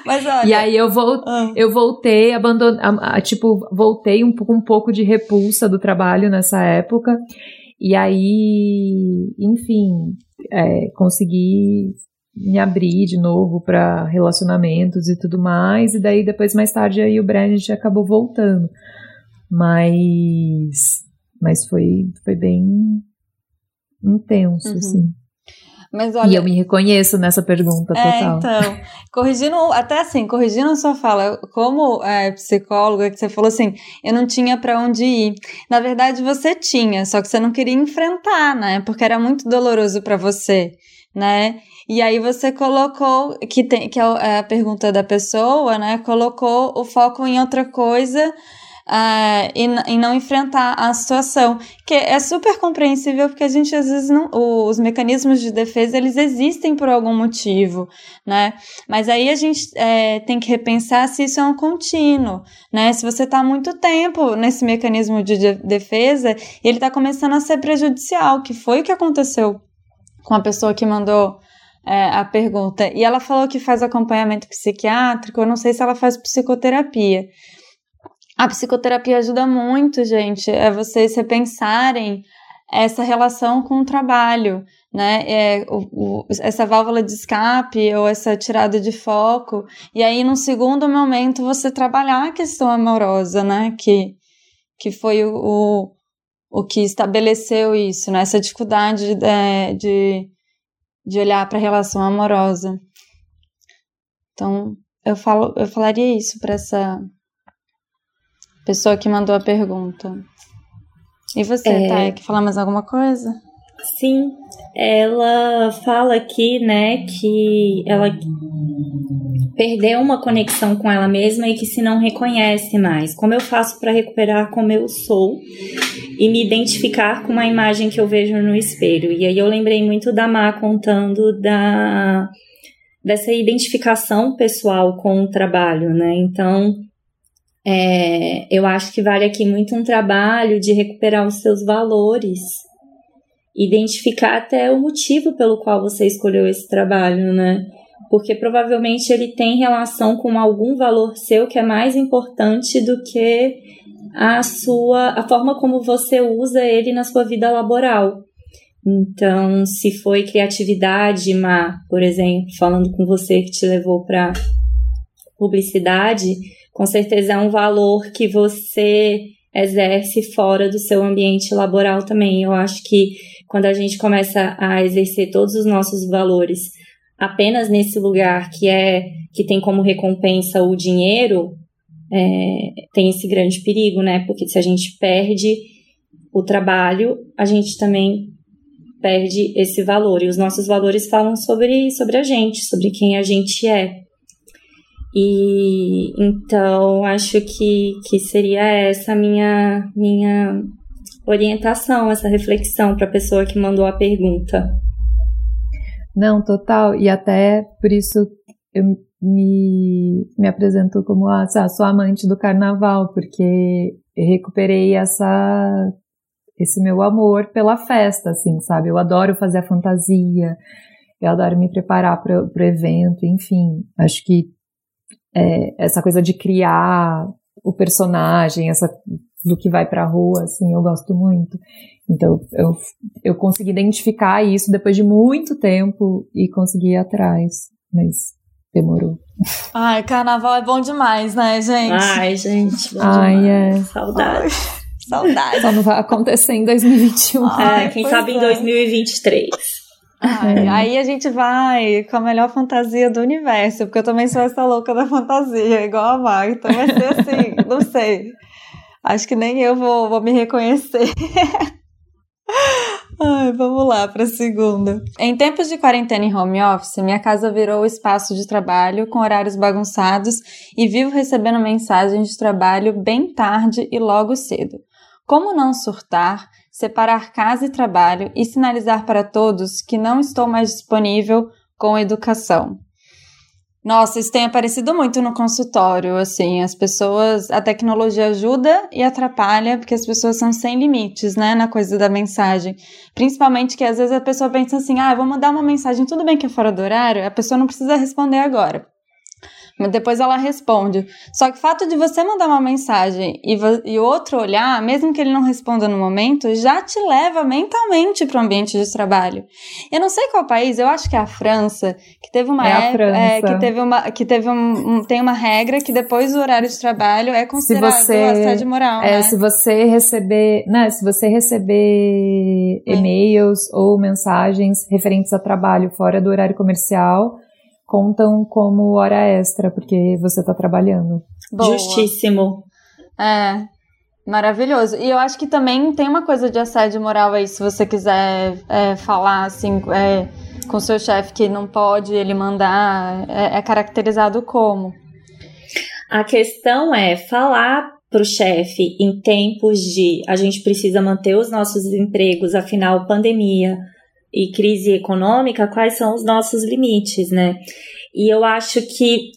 S1: Mas olha.
S3: E aí eu, vou, ah. eu voltei, abandonei, tipo, voltei um, um pouco de repulsa do trabalho nessa época. E aí, enfim, é, consegui me abrir de novo para relacionamentos e tudo mais. E daí, depois, mais tarde, aí o Brand acabou voltando. Mas, mas foi, foi bem intenso, uhum. assim. Mas olha, e eu me reconheço nessa pergunta é,
S1: total. Então, corrigindo, até assim, corrigindo a sua fala, como é, psicóloga, que você falou assim, eu não tinha para onde ir. Na verdade, você tinha, só que você não queria enfrentar, né? Porque era muito doloroso para você, né? E aí você colocou, que, tem, que é a pergunta da pessoa, né? Colocou o foco em outra coisa uh, e, e não enfrentar a situação, que é super compreensível porque a gente às vezes não, os mecanismos de defesa eles existem por algum motivo, né? Mas aí a gente é, tem que repensar se isso é um contínuo, né? Se você está muito tempo nesse mecanismo de defesa, ele está começando a ser prejudicial, que foi o que aconteceu com a pessoa que mandou é, a pergunta. E ela falou que faz acompanhamento psiquiátrico, eu não sei se ela faz psicoterapia. A psicoterapia ajuda muito, gente, é vocês repensarem essa relação com o trabalho, né? É, o, o, essa válvula de escape ou essa tirada de foco. E aí, num segundo momento, você trabalhar a questão amorosa, né? Que, que foi o, o, o que estabeleceu isso, né? Essa dificuldade de, é, de, de olhar para a relação amorosa. Então, eu, falo, eu falaria isso para essa pessoa que mandou a pergunta. E você, é... Thay, quer falar mais alguma coisa?
S2: Sim, ela fala aqui, né, que ela perdeu uma conexão com ela mesma e que se não reconhece mais. Como eu faço para recuperar como eu sou e me identificar com uma imagem que eu vejo no espelho? E aí eu lembrei muito da Má contando da dessa identificação pessoal com o trabalho, né? Então, é, eu acho que vale aqui muito um trabalho de recuperar os seus valores, identificar até o motivo pelo qual você escolheu esse trabalho, né? Porque provavelmente ele tem relação com algum valor seu que é mais importante do que a sua a forma como você usa ele na sua vida laboral. Então, se foi criatividade, Má, por exemplo, falando com você que te levou para publicidade, com certeza é um valor que você exerce fora do seu ambiente laboral também. Eu acho que quando a gente começa a exercer todos os nossos valores apenas nesse lugar que é que tem como recompensa o dinheiro, é, tem esse grande perigo, né? Porque se a gente perde o trabalho, a gente também perde esse valor. E os nossos valores falam sobre, sobre a gente, sobre quem a gente é. E então acho que, que seria essa minha minha orientação, essa reflexão para a pessoa que mandou a pergunta.
S3: Não, total. E até por isso eu me, me apresento como a, ah, sou amante do carnaval, porque recuperei essa esse meu amor pela festa, assim, sabe? Eu adoro fazer a fantasia, eu adoro me preparar para o evento, enfim. Acho que é, essa coisa de criar o personagem, essa do que vai pra rua, assim, eu gosto muito. Então, eu, eu consegui identificar isso depois de muito tempo e consegui ir atrás, mas demorou.
S1: Ai, carnaval é bom demais, né, gente?
S2: Ai, gente, bom
S3: Ai,
S2: demais. É. Saudade.
S1: Saudade.
S3: Só não vai acontecer em 2021.
S2: Ai, é, quem sabe é. em 2023.
S1: Ai, é. Aí a gente vai com a melhor fantasia do universo, porque eu também sou essa louca da fantasia, igual a Mar, então vai ser assim, não sei. Acho que nem eu vou, vou me reconhecer. Ai, vamos lá para a segunda. Em tempos de quarentena em home office, minha casa virou espaço de trabalho com horários bagunçados e vivo recebendo mensagens de trabalho bem tarde e logo cedo. Como não surtar, separar casa e trabalho e sinalizar para todos que não estou mais disponível com educação? Nossa, isso tem aparecido muito no consultório, assim, as pessoas, a tecnologia ajuda e atrapalha, porque as pessoas são sem limites, né, na coisa da mensagem. Principalmente que às vezes a pessoa pensa assim, ah, vou mandar uma mensagem, tudo bem que é fora do horário, a pessoa não precisa responder agora. Mas depois ela responde. Só que o fato de você mandar uma mensagem e, e outro olhar, mesmo que ele não responda no momento, já te leva mentalmente para o ambiente de trabalho. Eu não sei qual país, eu acho que é a França, que teve uma
S3: é época, é,
S1: que teve uma que teve um, um, tem uma regra que depois do horário de trabalho é considerado você, assédio moral.
S3: É,
S1: né?
S3: se você receber, né, se você receber e-mails ou mensagens referentes a trabalho fora do horário comercial, contam como hora extra, porque você está trabalhando.
S2: Boa. Justíssimo.
S1: É, maravilhoso. E eu acho que também tem uma coisa de assédio moral aí, se você quiser é, falar assim é, com seu chefe que não pode ele mandar, é, é caracterizado como?
S2: A questão é falar para o chefe em tempos de a gente precisa manter os nossos empregos, afinal, pandemia, e crise econômica, quais são os nossos limites, né? E eu acho que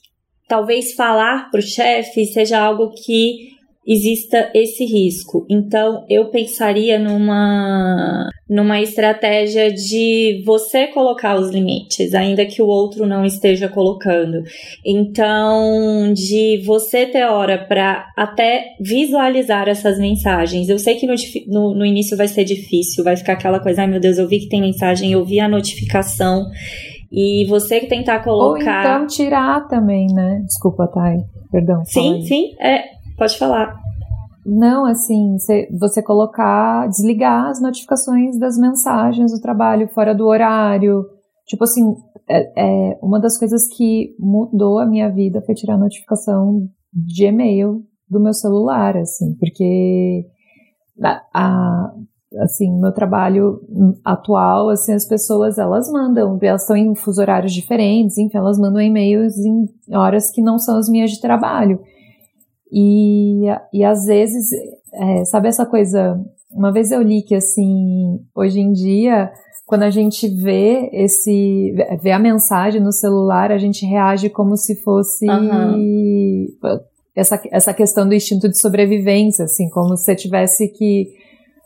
S2: talvez falar para o chefe seja algo que exista esse risco. Então, eu pensaria numa, numa estratégia de você colocar os limites, ainda que o outro não esteja colocando. Então, de você ter hora para até visualizar essas mensagens. Eu sei que no, no, no início vai ser difícil, vai ficar aquela coisa, ai meu Deus, eu vi que tem mensagem, eu vi a notificação. E você que tentar colocar.
S3: Ou então tirar também, né? Desculpa, Thay. Perdão.
S2: Sim, sim. É, Pode falar.
S3: Não, assim, você colocar, desligar as notificações das mensagens do trabalho fora do horário. Tipo assim, é, é, uma das coisas que mudou a minha vida foi tirar a notificação de e-mail do meu celular, assim, porque a, a assim, meu trabalho atual, assim, as pessoas, elas mandam, elas estão em fuso horários diferentes, enfim, elas mandam e-mails em horas que não são as minhas de trabalho. E, e às vezes, é, sabe essa coisa? Uma vez eu li que assim, hoje em dia, quando a gente vê esse, vê a mensagem no celular, a gente reage como se fosse uhum. essa, essa questão do instinto de sobrevivência, assim, como se você tivesse que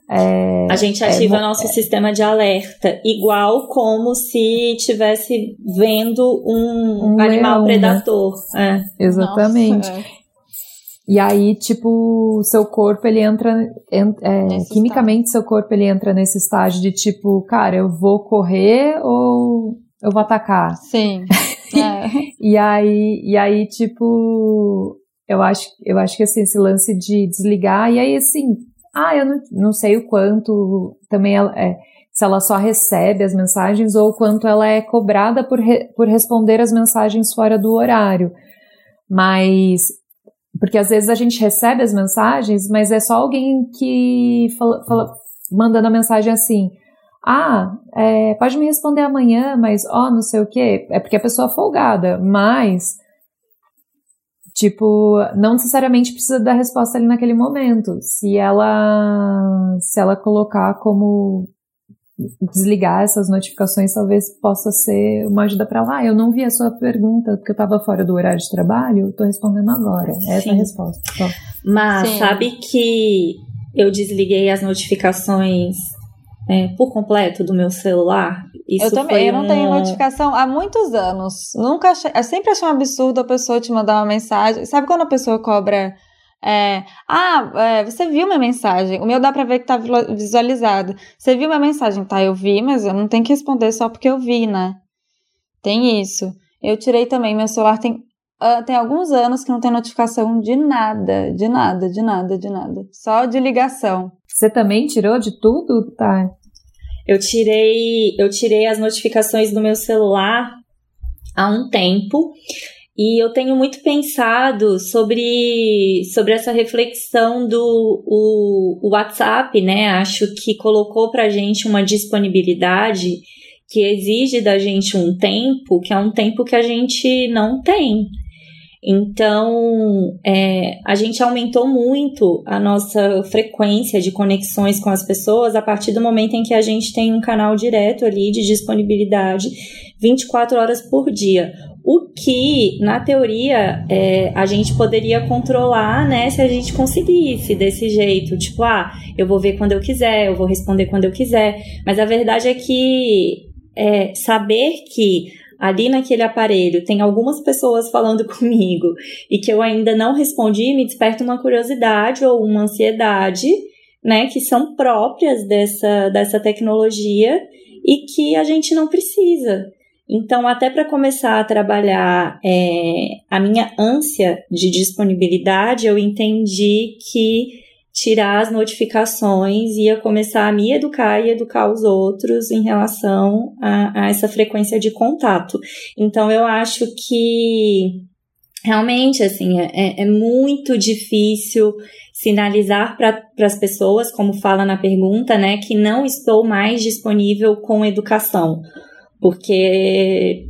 S3: é,
S2: a gente ativa é, nosso é, sistema de alerta, igual como se estivesse vendo um, um animal leão, né? predador. Né?
S3: Exatamente. Nossa, é. E aí, tipo, seu corpo ele entra, é, quimicamente seu corpo ele entra nesse estágio de tipo, cara, eu vou correr ou eu vou atacar?
S1: Sim.
S3: É. e aí, e aí, tipo, eu acho, eu acho que assim, esse lance de desligar, e aí assim, ah, eu não, não sei o quanto também ela, é, se ela só recebe as mensagens ou o quanto ela é cobrada por, re, por responder as mensagens fora do horário. Mas porque às vezes a gente recebe as mensagens, mas é só alguém que fala, fala mandando a mensagem assim: ah, é, pode me responder amanhã, mas ó, oh, não sei o quê. É porque a pessoa é folgada, mas. Tipo, não necessariamente precisa dar resposta ali naquele momento. Se ela se ela colocar como desligar essas notificações talvez possa ser uma ajuda para lá. Ah, eu não vi a sua pergunta porque eu estava fora do horário de trabalho, estou respondendo agora. Essa Sim. é a resposta. Então,
S2: Mas Sim. sabe que eu desliguei as notificações é, por completo do meu celular?
S1: Isso eu também, eu não um... tenho notificação há muitos anos. Nunca achei, eu sempre achei um absurdo a pessoa te mandar uma mensagem. Sabe quando a pessoa cobra é, ah, é, você viu minha mensagem? O meu dá pra ver que tá visualizado. Você viu minha mensagem? Tá, eu vi, mas eu não tenho que responder só porque eu vi, né? Tem isso. Eu tirei também, meu celular tem uh, tem alguns anos que não tem notificação de nada, de nada, de nada, de nada. Só de ligação.
S3: Você também tirou de tudo, tá?
S2: Eu tirei, eu tirei as notificações do meu celular há um tempo e eu tenho muito pensado sobre, sobre essa reflexão do o, o WhatsApp, né? Acho que colocou para gente uma disponibilidade que exige da gente um tempo, que é um tempo que a gente não tem. Então, é, a gente aumentou muito a nossa frequência de conexões com as pessoas a partir do momento em que a gente tem um canal direto ali de disponibilidade 24 horas por dia. O que, na teoria, é, a gente poderia controlar, né, se a gente conseguisse desse jeito. Tipo, ah, eu vou ver quando eu quiser, eu vou responder quando eu quiser. Mas a verdade é que é, saber que ali naquele aparelho tem algumas pessoas falando comigo e que eu ainda não respondi, me desperta uma curiosidade ou uma ansiedade, né, que são próprias dessa, dessa tecnologia e que a gente não precisa. Então, até para começar a trabalhar é, a minha ânsia de disponibilidade, eu entendi que tirar as notificações, ia começar a me educar e educar os outros em relação a, a essa frequência de contato. Então eu acho que realmente assim é, é, é muito difícil sinalizar para as pessoas, como fala na pergunta, né, que não estou mais disponível com educação, porque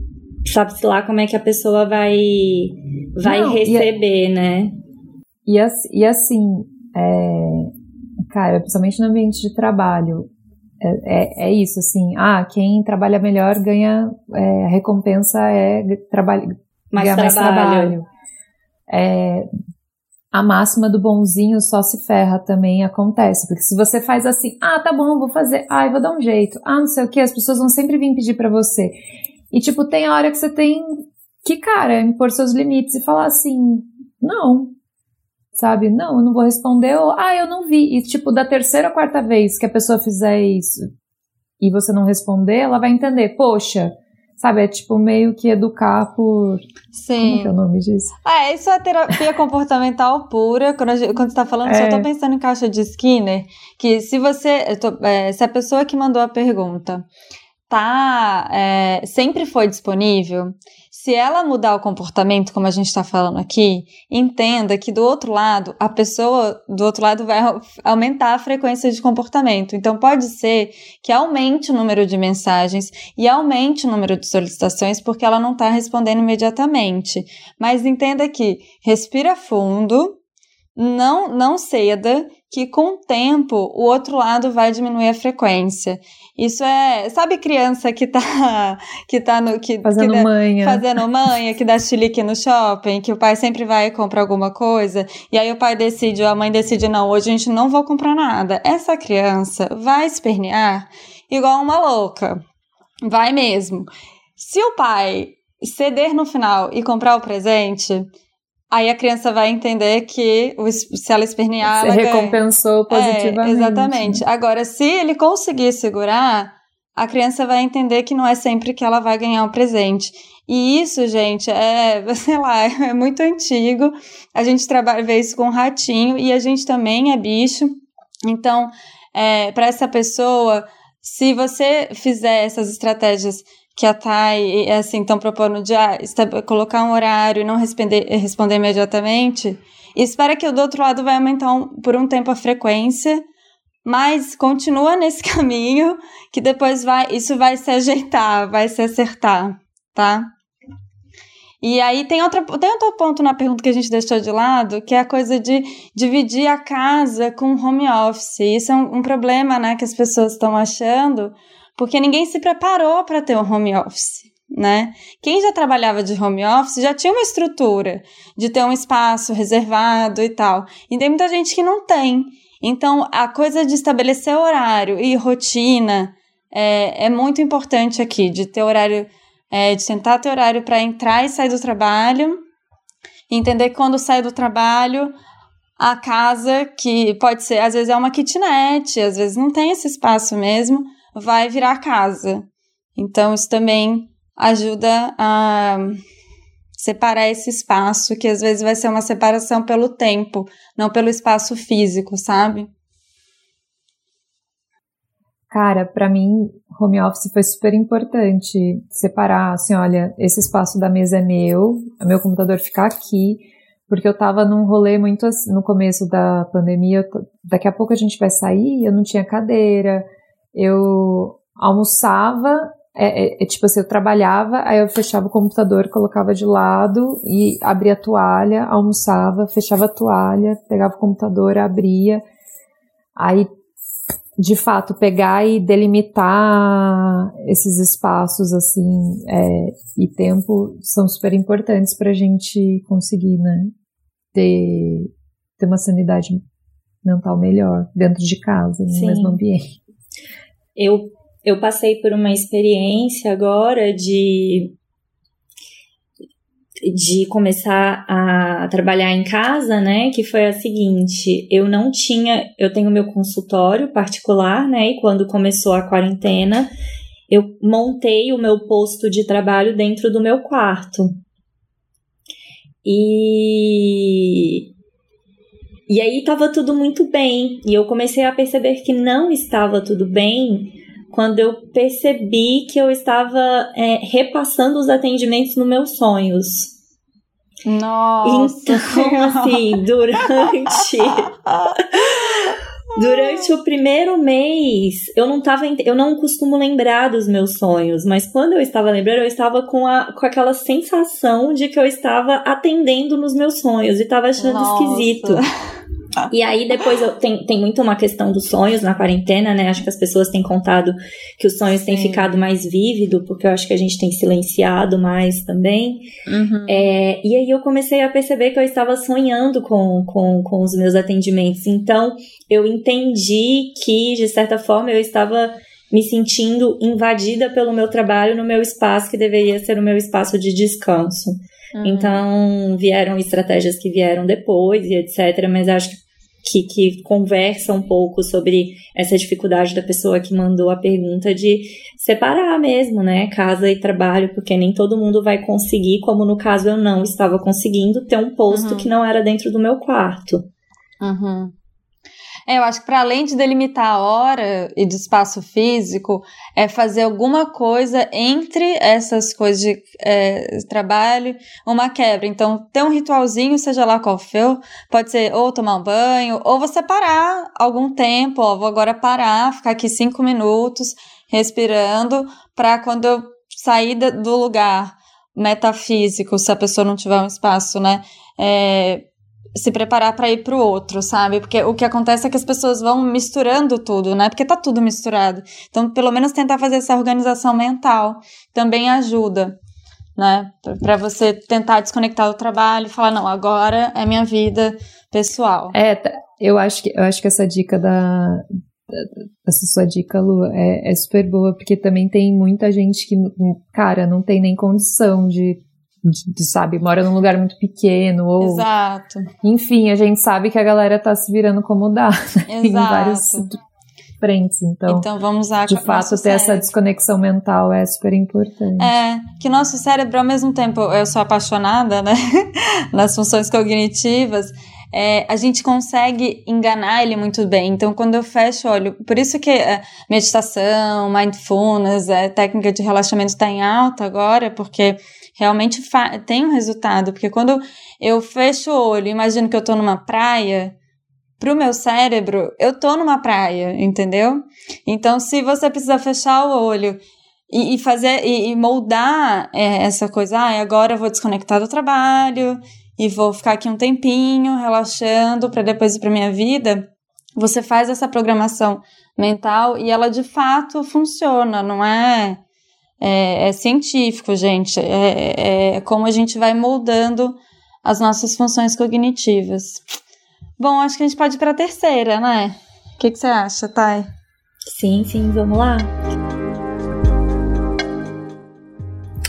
S2: sabe-se lá como é que a pessoa vai vai não, receber,
S3: e,
S2: né?
S3: E, e assim, é, cara, principalmente no ambiente de trabalho, é, é, é, isso, assim, ah, quem trabalha melhor ganha, é, a recompensa é trabalho,
S2: mais ganhar trabalho. mais trabalho.
S3: A máxima do bonzinho só se ferra também acontece, porque se você faz assim, ah, tá bom, vou fazer, eu vou dar um jeito, ah, não sei o que, as pessoas vão sempre vir pedir para você. E, tipo, tem a hora que você tem que, cara, impor seus limites e falar assim, não, sabe? Não, eu não vou responder, ou, ah, eu não vi. E, tipo, da terceira ou quarta vez que a pessoa fizer isso e você não responder, ela vai entender, poxa, sabe? É tipo meio que educar por.
S1: Sim.
S3: Como que é o nome disso?
S1: É, isso é terapia comportamental pura. Quando, gente, quando você tá falando, é. só tô pensando em caixa de Skinner, que se você. Tô, é, se a pessoa que mandou a pergunta tá. É, sempre foi disponível se ela mudar o comportamento, como a gente está falando aqui, entenda que do outro lado, a pessoa do outro lado vai aumentar a frequência de comportamento. Então, pode ser que aumente o número de mensagens e aumente o número de solicitações porque ela não está respondendo imediatamente. Mas entenda que respira fundo, não, não ceda, que com o tempo o outro lado vai diminuir a frequência. Isso é, sabe criança que tá que tá no que
S3: fazendo
S1: que
S3: manha,
S1: fazendo manha, que dá chilique no shopping, que o pai sempre vai comprar alguma coisa e aí o pai decide ou a mãe decide não, hoje a gente não vai comprar nada. Essa criança vai espernear igual uma louca. Vai mesmo. Se o pai ceder no final e comprar o presente, Aí a criança vai entender que se ela espernear.
S3: Você
S1: ela
S3: recompensou ganha. positivamente.
S1: É, exatamente. Agora, se ele conseguir segurar, a criança vai entender que não é sempre que ela vai ganhar o um presente. E isso, gente, é, sei lá, é muito antigo. A gente trabalha, vê isso com ratinho e a gente também é bicho. Então, é, para essa pessoa, se você fizer essas estratégias que a Thay, assim, estão propondo de ah, colocar um horário e não responder, responder imediatamente, espera que o do outro lado vai aumentar um, por um tempo a frequência, mas continua nesse caminho que depois vai, isso vai se ajeitar, vai se acertar, tá? E aí tem, outra, tem outro ponto na pergunta que a gente deixou de lado, que é a coisa de dividir a casa com home office. Isso é um, um problema, né, que as pessoas estão achando, porque ninguém se preparou para ter um home office. Né? Quem já trabalhava de home office já tinha uma estrutura de ter um espaço reservado e tal. E tem muita gente que não tem. Então, a coisa de estabelecer horário e rotina é, é muito importante aqui, de ter horário, é, de tentar ter horário para entrar e sair do trabalho, entender que quando sai do trabalho, a casa, que pode ser, às vezes é uma kitnet, às vezes não tem esse espaço mesmo, vai virar casa. Então, isso também ajuda a separar esse espaço, que às vezes vai ser uma separação pelo tempo, não pelo espaço físico, sabe?
S3: Cara, para mim, home office foi super importante separar, assim, olha, esse espaço da mesa é meu, o meu computador fica aqui, porque eu tava num rolê muito assim, no começo da pandemia, daqui a pouco a gente vai sair, eu não tinha cadeira, eu almoçava, é, é, é, tipo assim, eu trabalhava, aí eu fechava o computador, colocava de lado e abria a toalha, almoçava, fechava a toalha, pegava o computador, abria, aí de fato pegar e delimitar esses espaços assim é, e tempo são super importantes para a gente conseguir né ter ter uma sanidade mental melhor dentro de casa no Sim. mesmo ambiente
S2: eu eu passei por uma experiência agora de de começar a trabalhar em casa, né, que foi a seguinte, eu não tinha, eu tenho meu consultório particular, né, e quando começou a quarentena, eu montei o meu posto de trabalho dentro do meu quarto. E e aí estava tudo muito bem, e eu comecei a perceber que não estava tudo bem quando eu percebi que eu estava é, repassando os atendimentos nos meus sonhos.
S1: Nossa!
S2: Então, assim, durante. Durante o primeiro mês, eu não tava. Eu não costumo lembrar dos meus sonhos, mas quando eu estava lembrando, eu estava com, a, com aquela sensação de que eu estava atendendo nos meus sonhos e estava achando Nossa. esquisito. E aí depois eu, tem, tem muito uma questão dos sonhos na quarentena, né? Acho que as pessoas têm contado que os sonhos têm ficado mais vívido, porque eu acho que a gente tem silenciado mais também. Uhum. É, e aí eu comecei a perceber que eu estava sonhando com, com, com os meus atendimentos. Então eu entendi que, de certa forma, eu estava me sentindo invadida pelo meu trabalho no meu espaço, que deveria ser o meu espaço de descanso. Uhum. Então, vieram estratégias que vieram depois e etc. Mas acho que que, que conversa um pouco sobre essa dificuldade da pessoa que mandou a pergunta de separar mesmo, né, casa e trabalho, porque nem todo mundo vai conseguir, como no caso eu não estava conseguindo, ter um posto uhum. que não era dentro do meu quarto.
S1: Uhum. É, eu acho que para além de delimitar a hora e do espaço físico, é fazer alguma coisa entre essas coisas de é, trabalho, uma quebra. Então, ter um ritualzinho, seja lá qual for, pode ser ou tomar um banho, ou você parar algum tempo, ó, vou agora parar, ficar aqui cinco minutos respirando, para quando eu sair do lugar metafísico, se a pessoa não tiver um espaço, né? É, se preparar para ir para o outro, sabe? Porque o que acontece é que as pessoas vão misturando tudo, né? Porque tá tudo misturado. Então, pelo menos tentar fazer essa organização mental também ajuda, né? Para você tentar desconectar do trabalho falar não, agora é minha vida pessoal.
S3: É, eu acho que eu acho que essa dica da essa sua dica, Lu, é, é super boa, porque também tem muita gente que, cara, não tem nem condição de, sabe, mora num lugar muito pequeno ou
S1: Exato.
S3: Enfim, a gente sabe que a galera tá se virando como dá né? em vários frentes, então.
S1: Então vamos usar
S3: De fato ter cérebro. essa desconexão mental é super importante.
S1: É, que nosso cérebro ao mesmo tempo, eu sou apaixonada, né, nas funções cognitivas, é, a gente consegue enganar ele muito bem. Então, quando eu fecho o olho, por isso que é, meditação, mindfulness, é, técnica de relaxamento está em alta agora, porque realmente tem um resultado. Porque quando eu fecho o olho, imagino que eu estou numa praia, pro meu cérebro, eu tô numa praia, entendeu? Então, se você precisa fechar o olho e, e fazer e, e moldar é, essa coisa, ah, agora eu vou desconectar do trabalho e vou ficar aqui um tempinho relaxando para depois ir para minha vida, você faz essa programação mental e ela de fato funciona, não é? É, é científico, gente. É, é como a gente vai moldando as nossas funções cognitivas. Bom, acho que a gente pode ir para a terceira, né? O que, você acha, Thay?
S2: Sim, sim, vamos lá.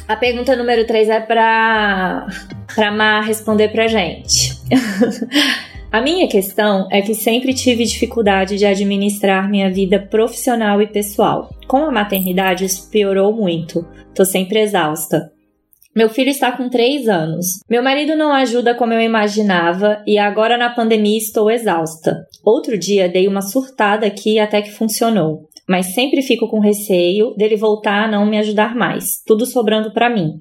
S2: A pergunta número 3 é para para Mar responder pra gente. A minha questão é que sempre tive dificuldade de administrar minha vida profissional e pessoal. Com a maternidade, isso piorou muito. Tô sempre exausta. Meu filho está com 3 anos. Meu marido não ajuda como eu imaginava e agora na pandemia estou exausta. Outro dia dei uma surtada aqui até que funcionou. Mas sempre fico com receio dele voltar a não me ajudar mais, tudo sobrando para mim.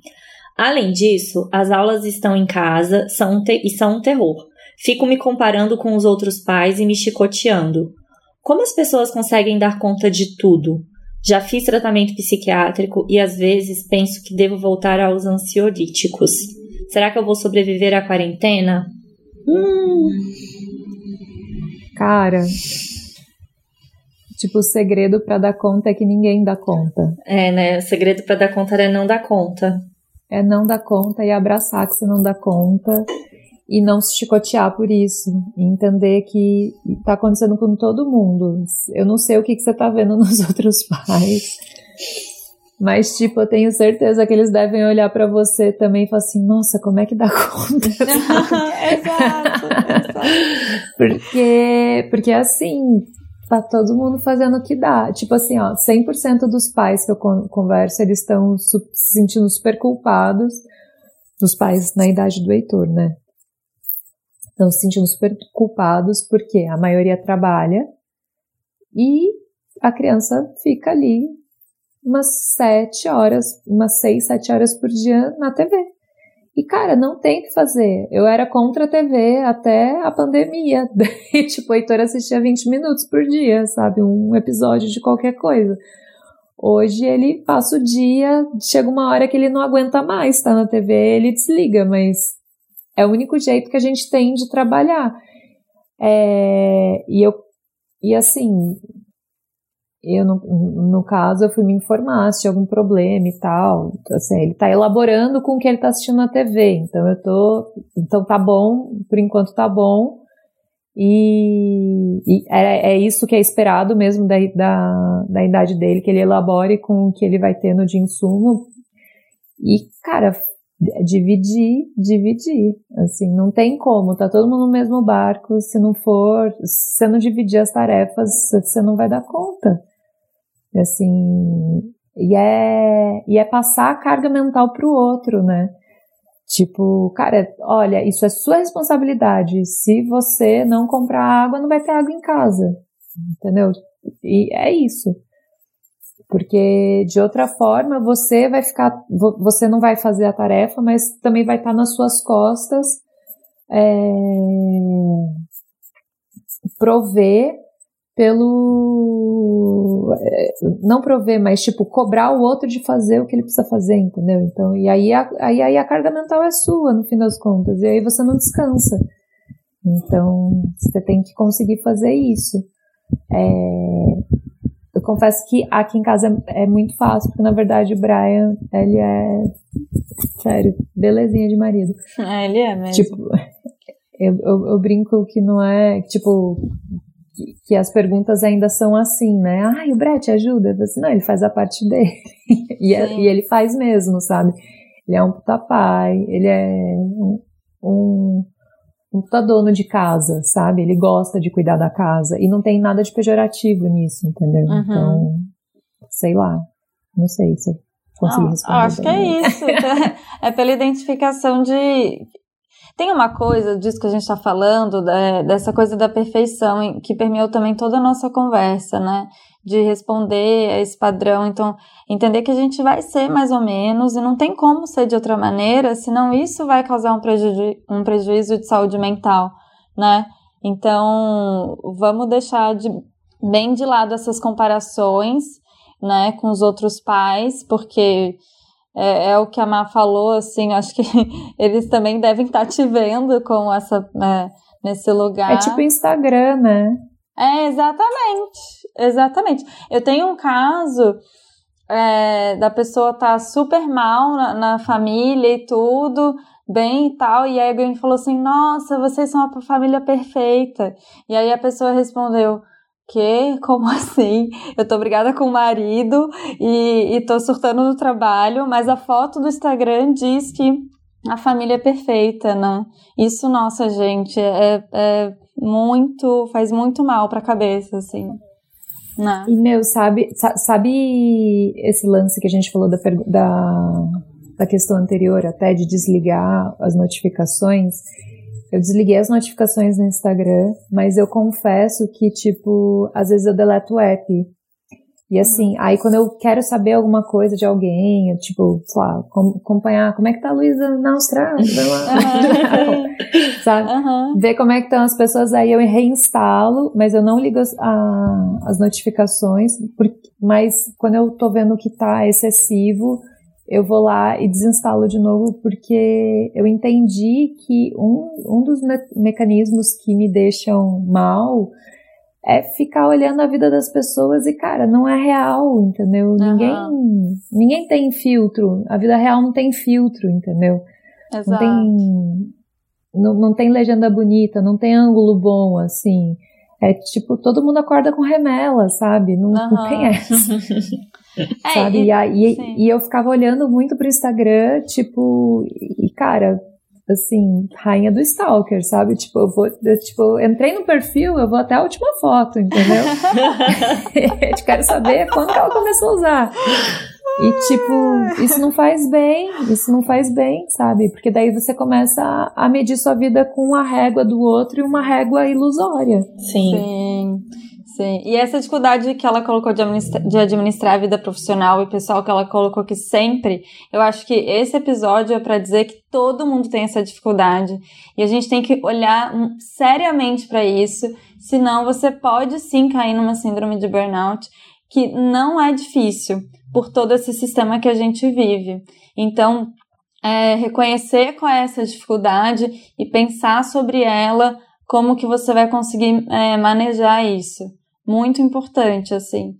S2: Além disso, as aulas estão em casa são e são um terror. Fico me comparando com os outros pais e me chicoteando. Como as pessoas conseguem dar conta de tudo? Já fiz tratamento psiquiátrico e às vezes penso que devo voltar aos ansiolíticos. Será que eu vou sobreviver à quarentena? Hum.
S3: Cara, tipo, o segredo para dar conta é que ninguém dá conta.
S2: É, né? O segredo para dar conta é não dar conta.
S3: É não dar conta e abraçar que você não dá conta e não se chicotear por isso. E entender que está acontecendo com todo mundo. Eu não sei o que, que você está vendo nos outros pais. Mas, tipo, eu tenho certeza que eles devem olhar para você também e falar assim: nossa, como é que dá conta?
S1: exato, exato.
S3: Porque, porque assim, tá todo mundo fazendo o que dá. Tipo assim, ó, 100% dos pais que eu converso, eles estão se sentindo super culpados, dos pais na idade do Heitor, né? Estão se sentindo super culpados porque a maioria trabalha e a criança fica ali umas sete horas, umas seis, sete horas por dia na TV. E, cara, não tem o que fazer. Eu era contra a TV até a pandemia. E, tipo, o Heitor assistia 20 minutos por dia, sabe? Um episódio de qualquer coisa. Hoje ele passa o dia, chega uma hora que ele não aguenta mais estar na TV, ele desliga, mas é o único jeito que a gente tem de trabalhar. É, e eu e assim, eu no, no, caso eu fui me informar se tinha algum problema e tal. Assim, ele está elaborando com o que ele está assistindo na TV. Então eu tô, então tá bom, por enquanto tá bom. E, e é, é, isso que é esperado mesmo da, da, da idade dele, que ele elabore com o que ele vai ter no de insumo. E, cara, dividir, dividir. Assim, não tem como, tá todo mundo no mesmo barco. Se não for, se você não dividir as tarefas, você não vai dar conta. Assim, e é, e é passar a carga mental pro outro, né? Tipo, cara, olha, isso é sua responsabilidade. Se você não comprar água, não vai ter água em casa. Entendeu? E é isso. Porque de outra forma você vai ficar, você não vai fazer a tarefa, mas também vai estar nas suas costas é, prover pelo é, não prover, mas tipo cobrar o outro de fazer o que ele precisa fazer, entendeu? Então, e aí a, aí, aí a carga mental é sua no fim das contas, e aí você não descansa. Então, você tem que conseguir fazer isso. É, confesso que aqui em casa é, muito fácil, porque na verdade o Brian, ele é, sério, belezinha de marido.
S1: É, ele é mesmo.
S3: Tipo, eu, eu, eu brinco que não é, tipo, que, que, as perguntas ainda são assim, né? Ai, o Brett ajuda? Eu assim, não, ele faz a parte dele. e, é, e, ele faz mesmo, sabe? Ele é um puta pai, ele é um, um um puta dono de casa, sabe? Ele gosta de cuidar da casa e não tem nada de pejorativo nisso, entendeu? Uhum. Então, sei lá, não sei se eu consegui responder.
S1: Acho que é isso. é pela identificação de tem uma coisa disso que a gente está falando, dessa coisa da perfeição, que permeou também toda a nossa conversa, né? De responder a esse padrão. Então, entender que a gente vai ser mais ou menos e não tem como ser de outra maneira, senão isso vai causar um, preju um prejuízo de saúde mental, né? Então, vamos deixar de, bem de lado essas comparações, né, com os outros pais, porque é, é, o que a Má falou, assim, acho que eles também devem estar te vendo com essa, né, nesse lugar.
S3: É tipo Instagram, né?
S1: É, exatamente, exatamente. Eu tenho um caso é, da pessoa tá super mal na, na, família e tudo, bem e tal, e aí alguém falou assim, nossa, vocês são a família perfeita. E aí a pessoa respondeu, que? Como assim? Eu tô brigada com o marido e, e tô surtando no trabalho, mas a foto do Instagram diz que a família é perfeita, né? Isso, nossa, gente, é, é muito, faz muito mal pra cabeça, assim. Né?
S3: E, meu, sabe, sabe esse lance que a gente falou da, da, da questão anterior, até de desligar as notificações, eu desliguei as notificações no Instagram, mas eu confesso que, tipo, às vezes eu deleto o app. E assim, aí quando eu quero saber alguma coisa de alguém, tipo, sei lá, acompanhar como é que tá a Luísa na Austrália, sabe? Uhum. Ver como é que estão as pessoas, aí eu reinstalo, mas eu não ligo as, a, as notificações, porque, mas quando eu tô vendo que tá excessivo, eu vou lá e desinstalo de novo, porque eu entendi que um, um dos me mecanismos que me deixam mal é ficar olhando a vida das pessoas e, cara, não é real, entendeu? Uhum. Ninguém, ninguém tem filtro. A vida real não tem filtro, entendeu? Exato. Não tem, não, não tem legenda bonita, não tem ângulo bom, assim. É tipo, todo mundo acorda com remela, sabe? Não, uhum. não tem essa. é, sabe? E, e, e, eu ficava olhando muito pro Instagram, tipo, e cara, assim, rainha do stalker, sabe? Tipo, eu vou, eu, tipo, eu entrei no perfil, eu vou até a última foto, entendeu? eu quero saber quando ela começou a usar. E, tipo, isso não faz bem, isso não faz bem, sabe? Porque daí você começa a, a medir sua vida com a régua do outro e uma régua ilusória.
S1: Sim. Sim. Sim, e essa dificuldade que ela colocou de administrar, de administrar a vida profissional e pessoal que ela colocou aqui sempre, eu acho que esse episódio é para dizer que todo mundo tem essa dificuldade. E a gente tem que olhar seriamente para isso, senão você pode sim cair numa síndrome de burnout, que não é difícil por todo esse sistema que a gente vive. Então, é, reconhecer qual é essa dificuldade e pensar sobre ela, como que você vai conseguir é, manejar isso muito importante, assim.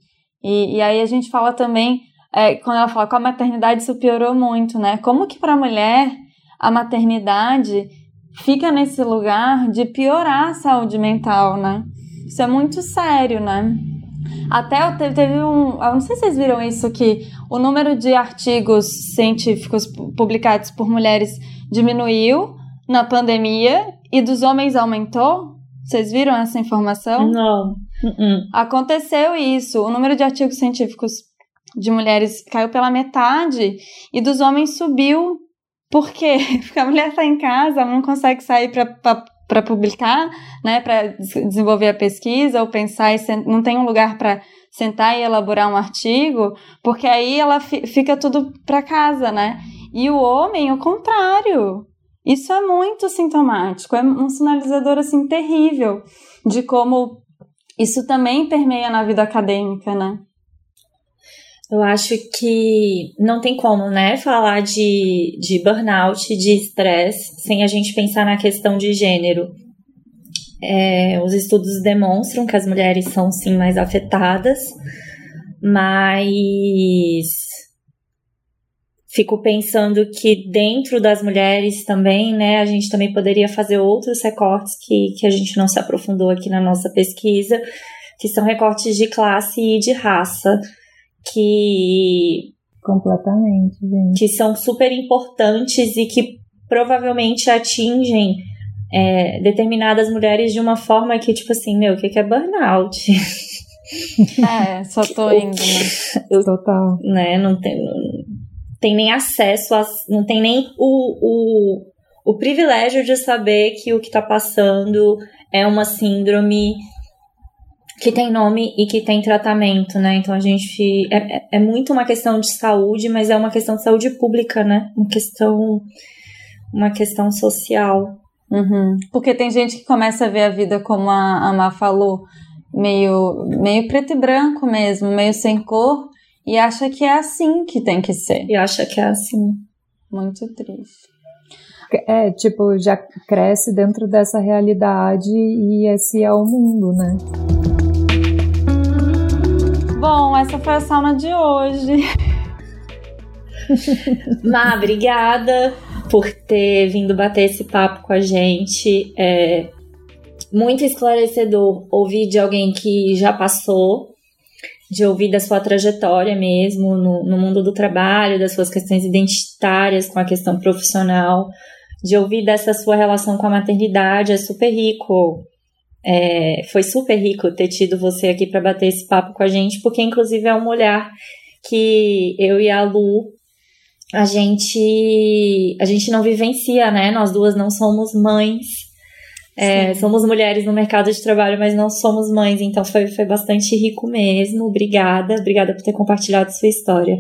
S1: E, e aí a gente fala também, é, quando ela fala com a maternidade, isso piorou muito, né? Como que para a mulher a maternidade fica nesse lugar de piorar a saúde mental, né? Isso é muito sério, né? Até teve, teve um. Eu não sei se vocês viram isso, que o número de artigos científicos publicados por mulheres diminuiu na pandemia e dos homens aumentou. Vocês viram essa informação?
S2: Não.
S1: Uh-uh. Aconteceu isso. O número de artigos científicos de mulheres caiu pela metade e dos homens subiu. Por quê? Porque a mulher está em casa, não consegue sair para publicar, né, para desenvolver a pesquisa ou pensar e não tem um lugar para sentar e elaborar um artigo, porque aí ela fica tudo para casa, né? E o homem, o contrário. Isso é muito sintomático, é um sinalizador assim terrível de como isso também permeia na vida acadêmica, né?
S2: Eu acho que não tem como, né, falar de, de burnout, de estresse, sem a gente pensar na questão de gênero. É, os estudos demonstram que as mulheres são sim mais afetadas, mas fico pensando que dentro das mulheres também, né, a gente também poderia fazer outros recortes que, que a gente não se aprofundou aqui na nossa pesquisa, que são recortes de classe e de raça, que.
S3: Completamente, gente.
S2: Que são super importantes e que provavelmente atingem é, determinadas mulheres de uma forma que, tipo assim, meu, o que, que é burnout?
S1: É, só tô indo, né?
S3: Eu, Total.
S2: Né, não tem tem nem acesso, a, não tem nem o, o, o privilégio de saber que o que está passando é uma síndrome que tem nome e que tem tratamento, né? Então a gente. É, é, é muito uma questão de saúde, mas é uma questão de saúde pública, né? Uma questão. Uma questão social.
S1: Uhum. Porque tem gente que começa a ver a vida como a, a Má falou, meio, meio preto e branco mesmo, meio sem cor, e acha que é assim que tem que ser.
S2: E acha que é assim.
S1: Muito triste.
S3: É, tipo, já cresce dentro dessa realidade e esse é o mundo, né?
S1: Bom, essa foi a sauna de hoje.
S2: Má, obrigada por ter vindo bater esse papo com a gente. É muito esclarecedor ouvir de alguém que já passou de ouvir da sua trajetória mesmo no, no mundo do trabalho, das suas questões identitárias com a questão profissional, de ouvir dessa sua relação com a maternidade, é super rico. É, foi super rico ter tido você aqui para bater esse papo com a gente, porque inclusive é um olhar que eu e a Lu a gente a gente não vivencia, né? Nós duas não somos mães. É, somos mulheres no mercado de trabalho, mas não somos mães, então foi, foi bastante rico mesmo. Obrigada, obrigada por ter compartilhado sua história.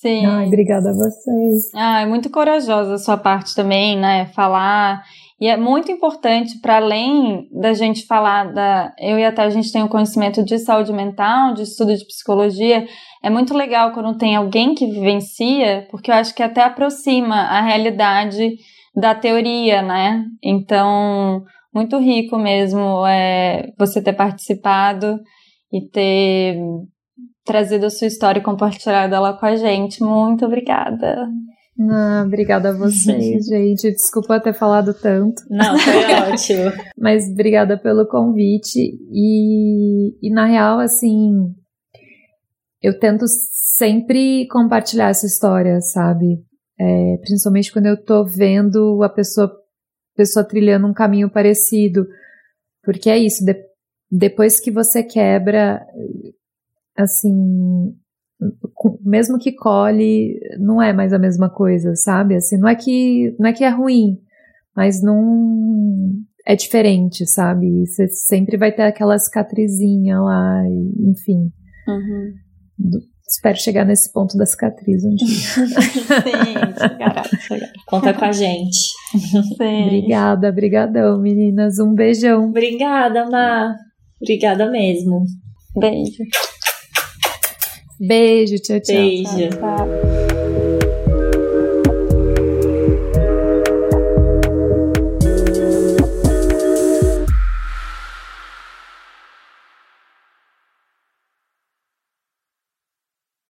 S1: Sim.
S3: Ai, obrigada a vocês.
S1: Ah, é muito corajosa a sua parte também, né? Falar. E é muito importante, para além da gente falar da. Eu e até a gente tem o conhecimento de saúde mental, de estudo de psicologia. É muito legal quando tem alguém que vivencia, porque eu acho que até aproxima a realidade da teoria, né? Então, muito rico mesmo é, você ter participado e ter trazido a sua história e compartilhado ela com a gente. Muito obrigada.
S3: Ah, obrigada a vocês, gente. Desculpa ter falado tanto.
S2: Não, foi ótimo.
S3: Mas obrigada pelo convite. E, e na real, assim, eu tento sempre compartilhar essa história, sabe? É, principalmente quando eu tô vendo a pessoa, pessoa trilhando um caminho parecido. Porque é isso, de, depois que você quebra, assim, mesmo que colhe, não é mais a mesma coisa, sabe? Assim, não é que não é que é ruim, mas não é diferente, sabe? Você sempre vai ter aquela cicatrizinha lá, enfim.
S1: Uhum.
S3: Espero chegar nesse ponto da cicatriz um dia.
S1: Sim, chegará, chegará.
S2: Conta com a gente.
S1: Sim.
S3: Obrigada, brigadão, meninas. Um beijão.
S2: Obrigada, Má. Obrigada mesmo.
S1: Beijo.
S3: Beijo, tchau, tchau.
S2: Beijo.
S1: Tchau.